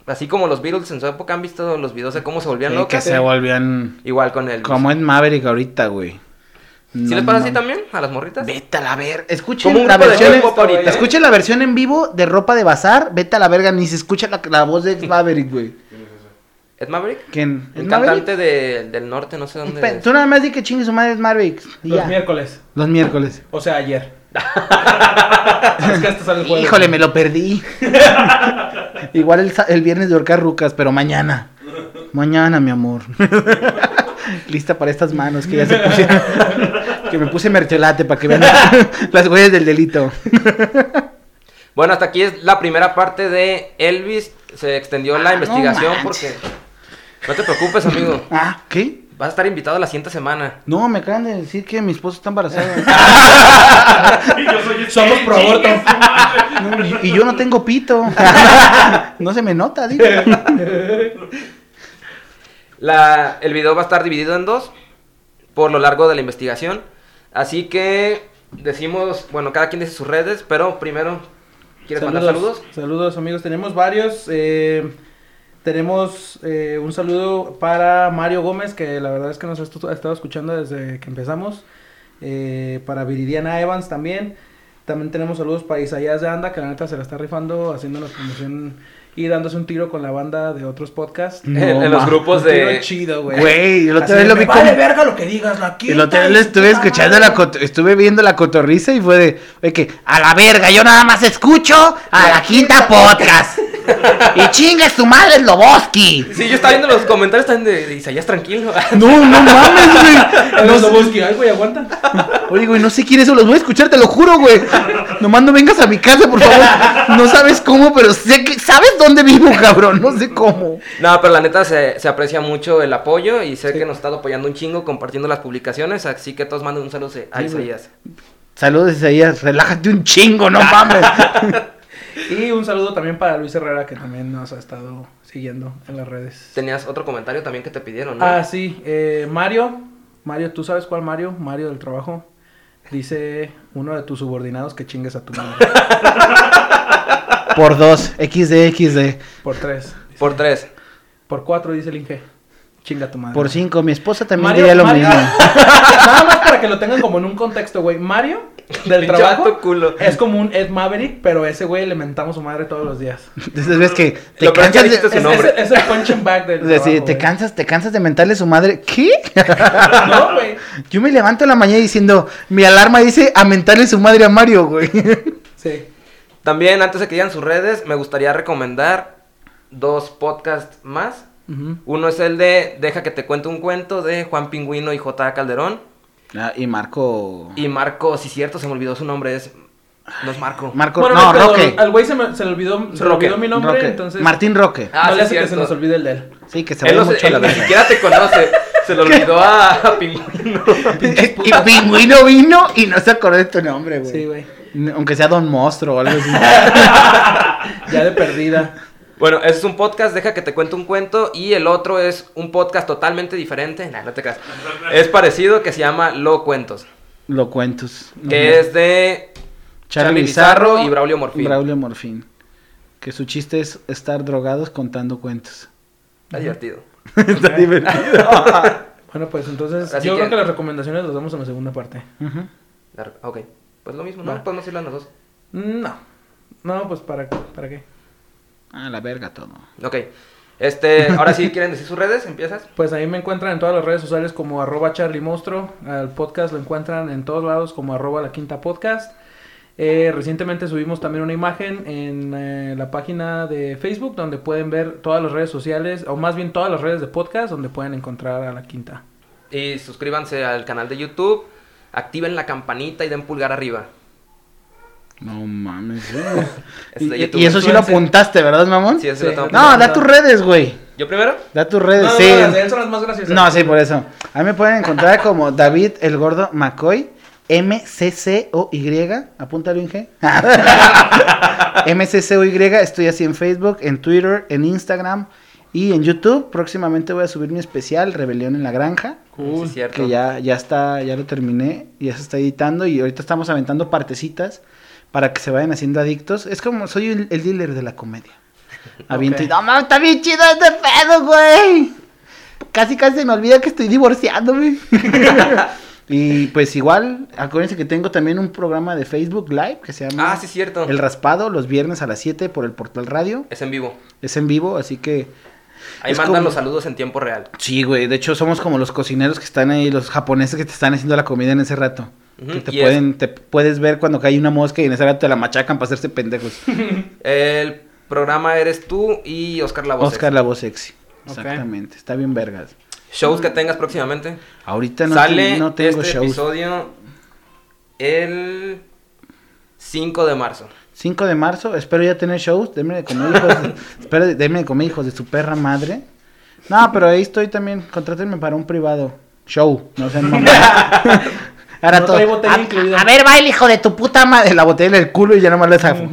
Así como los Beatles en su época han visto los videos de cómo se volvían Sí, locos. que se volvían Igual con Elvis. como en Maverick ahorita, güey. ¿Sí No les pasa así también a las morritas? Vete a la ver. Escuchen la versión. en- ¿eh? Escuchen la versión en vivo de ropa de bazar. Vete a la verga. Ni se escucha la, la voz de Ed Maverick, güey. ¿Ed Maverick? ¿Quién? Un ¿Ed Maverick? cantante de- del norte, no sé dónde. Pe- es. Tú nada más di que chingue su madre Ed Maverick. Los ya. miércoles. Los miércoles. O sea, ayer. es que hasta sale el. Híjole, me lo perdí. Igual el, el viernes de Orcar Rucas, pero mañana. Mañana, mi amor. Lista para estas manos que ya se pusieron. que me puse mercholate para que vean las huellas del delito. Bueno, hasta aquí es la primera parte de Elvis. Se extendió la Ah, investigación porque. No te preocupes, amigo. Ah, ¿qué? Vas a estar invitado la siguiente semana. No, me acaban de decir que mi esposa está embarazada. Y yo soy el Somos pro aborto. No, y, y yo no tengo pito. no se me nota, dile. La, el video va a estar dividido en dos por lo largo de la investigación. Así que decimos, bueno, cada quien dice sus redes, pero primero, ¿quieres mandar saludos? Saludos, amigos. Tenemos varios. eh, tenemos eh, un saludo para Mario Gómez, que la verdad es que nos ha, estado escuchando desde que empezamos. eh, para Viridiana Evans también. También tenemos saludos para Isaías de Anda, que la neta se la está rifando, haciéndonos promoción y dándose un tiro con la banda de otros podcasts. No, en, en los grupos Un tiro de... chido, güey. Güey, el otro de, lo "Me vi vale verga lo que digas, la El otro día su estuve escuchando madre". la cot- estuve viendo la cotorriza y fue de, oye, que a la verga, yo nada más escucho a la quinta podcast. Y chingue su madre Loboski. Sí, yo estaba viendo los comentarios también de, de Isaías tranquilo. No, no mames, güey. No, sé- ay, güey, aguanta. oye, güey, no sé quién es eso, los voy a escuchar, te lo juro, güey. Nomás no vengas a mi casa, por favor. No sabes cómo, pero sé que, ¿sabes dónde vivo, cabrón? No sé cómo. No, pero la neta se, se aprecia mucho el apoyo y sé que nos ha estado apoyando un chingo compartiendo las publicaciones, así que todos manden un saludo a Sí. Isaías. Saludos, Isaías, relájate un chingo, no mames. Y un saludo también para Luis Herrera, que también nos ha estado siguiendo en las redes. Tenías otro comentario también que te pidieron, ¿no? Ah, sí, eh, Mario. Mario, ¿tú sabes cuál Mario? Mario del trabajo. Dice uno de tus subordinados que chingues a tu madre. Por dos, XD, XD. Por tres. Por tres. Por cuatro, dice el Inge. Chinga a tu madre. Por cinco, mi esposa también Mario, diría lo Mario- mismo. Nada más para que lo tengan como en un contexto, güey. Mario del trabajo culo. es como un Ed Maverick, pero ese güey le mentamos su madre todos los días. Entonces ves que te Lo cansas de... su Es, nombre. es- es el punch and back del Es decir, trabajo, te cansas, te cansas de mentarle a su madre. ¿Qué? No, güey. Yo me levanto en la mañana diciendo, mi alarma dice a mentarle su madre a Mario, güey. Sí. También, antes de que digan sus redes, me gustaría recomendar dos podcasts más. Uno es el de Deja que te cuente un cuento de Juan Pingüino y J. Calderón. Ah, y Marco... Y Marco, si cierto, se me olvidó su nombre, es... No es Marco. Marco... Bueno, no, pero Roque. Al güey se, me- se le olvidó, se Roque. olvidó mi nombre, Roque. entonces. Martín Roque. Ah, no sí, le hace que se nos olvide el de él. Sí, que se Él, va no se- mucho a la él ni siquiera te conoce. Se le olvidó a, a Pingüino. y, y Pingüino vino y no se acordó de tu nombre, güey. Sí, güey. Aunque sea Don Monstruo o algo así. Ya de perdida. Bueno, ese es un podcast, deja que te cuente un cuento. Y el otro es un podcast totalmente diferente. Nah, no te creas. Es parecido, que se llama Lo Cuentos. Lo cuentos. Que es de Charlie Bizarro y Braulio Morfín. Braulio Morfín. Que su chiste es estar drogados contando cuentos. Está divertido. Está divertido. Bueno, pues entonces Así yo que- creo que las recomendaciones las damos en la segunda parte. La- Ok. Pues lo mismo, ¿no? Va. Podemos ir las dos. No. No, pues para, ¿para qué? Ah, la verga todo. Ok. Este, ahora sí, ¿quieren decir sus redes? ¿Empiezas? Pues ahí me encuentran en todas las redes sociales como arroba charlimostro. Al podcast lo encuentran en todos lados como arroba la quinta podcast. Eh, recientemente subimos también una imagen en eh, la página de Facebook donde pueden ver todas las redes sociales, o más bien todas las redes de podcast donde pueden encontrar a la quinta. Y suscríbanse al canal de YouTube. Activen la campanita y den pulgar arriba. No mames, güey. Es y, eso sí lo apuntaste, ¿verdad, mamón? Sí, eso Sí. lo tengo No, da tus redes, güey. ¿Yo primero? Da tus redes, No, sí. no, las de él son las más graciosas. No, sí, por eso. A mí me pueden encontrar como David el Gordo McCoy. M-C-C-O-Y. Apúntalo, Inge. M-C-C-O-Y. Estoy así en Facebook, en Twitter, en Instagram y en YouTube. Próximamente voy a subir mi especial, Rebelión en la Granja. Sí, es cierto. Que ya, ya está, ya lo terminé, ya se está editando y ahorita estamos aventando partecitas para que se vayan haciendo adictos. Es como soy el, el dealer de la comedia. Aviento y no mames, está bien chido este pedo, güey. Casi casi se me olvida que estoy divorciándome. Y pues igual, acuérdense que tengo también un programa de Facebook Live que se llama Ah, sí, cierto. El Raspado, los viernes a las 7 por el Portal Radio. Es en vivo. Es en vivo, así que Ahí Es mandan como- los saludos en tiempo real. sí, güey. De hecho, somos como los cocineros que están ahí, los japoneses que te están haciendo la comida en ese rato. Que te es- pueden, te puedes ver cuando cae una mosca y en ese rato te la machacan para hacerse pendejos. El programa eres tú y Oscar La Voz. Oscar la voz sexy. Exactamente, está bien vergas. Shows que tengas próximamente. Ahorita no, Sale te- no tengo este shows. episodio el 5 de marzo. 5 de marzo, espero ya tener shows. Denme de comer, hijos. de- espero, denme de comer, hijos de su perra madre. No, pero ahí estoy también. Contrátenme para un privado. Show, no sean. Ahora No todo. trae botella a, incluida. a ver, baile, hijo de tu puta madre. La botella del culo y ya nomás le zafo.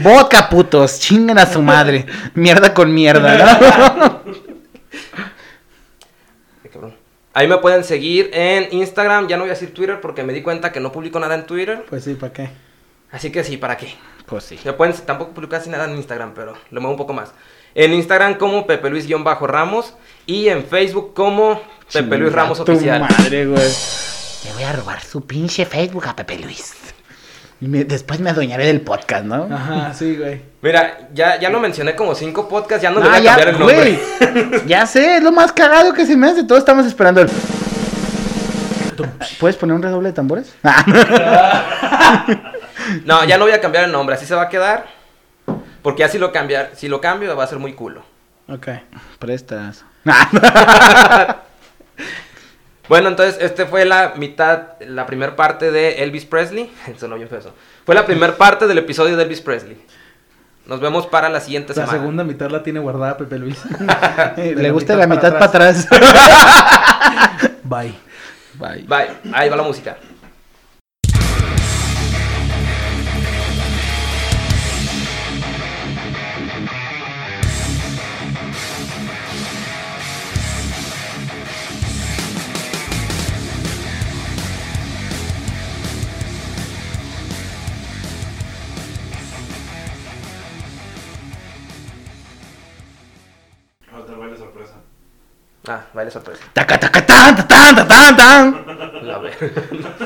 Vodka, putos. Chinguen a su madre. Mierda con mierda. Ahí me pueden seguir en Instagram. Ya no voy a decir Twitter porque me di cuenta que no publico nada en Twitter. Pues sí, ¿para qué? Así que sí, ¿para qué? pues sí. Me pueden, tampoco publico casi nada en Instagram, pero lo muevo un poco más. En Instagram como Pepe Luis-Ramos y en Facebook como Pepe Luis Ramos tu Oficial. madre, güey. Le voy a robar su pinche Facebook a Pepe Luis. Y me- después me adueñaré del podcast, ¿no? Ajá, sí, güey. Mira, ya, ya lo mencioné como cinco podcasts, ya no le Ah, voy a ya, cambiar el nombre. güey. Ya sé, es lo más cagado que se me hace. Todos estamos esperando el. ¿Puedes poner un redoble de tambores? No, ya no voy a cambiar el nombre, así se va a quedar. Porque ya si lo, cambiar, si lo cambio va a ser muy culo. Ok. Prestas. Bueno, entonces, este fue la mitad, la primera parte de Elvis Presley. Sonó bien feo eso. Fue la primera parte del episodio de Elvis Presley. Nos vemos para la siguiente La semana. segunda mitad la tiene guardada Pepe Luis. Le gusta la mitad para atrás. Bye. Bye. Bye. Ahí va la música. Ah, baile sorpresa. Taca, taca, tan, tan, tan, tan, tan. La ver.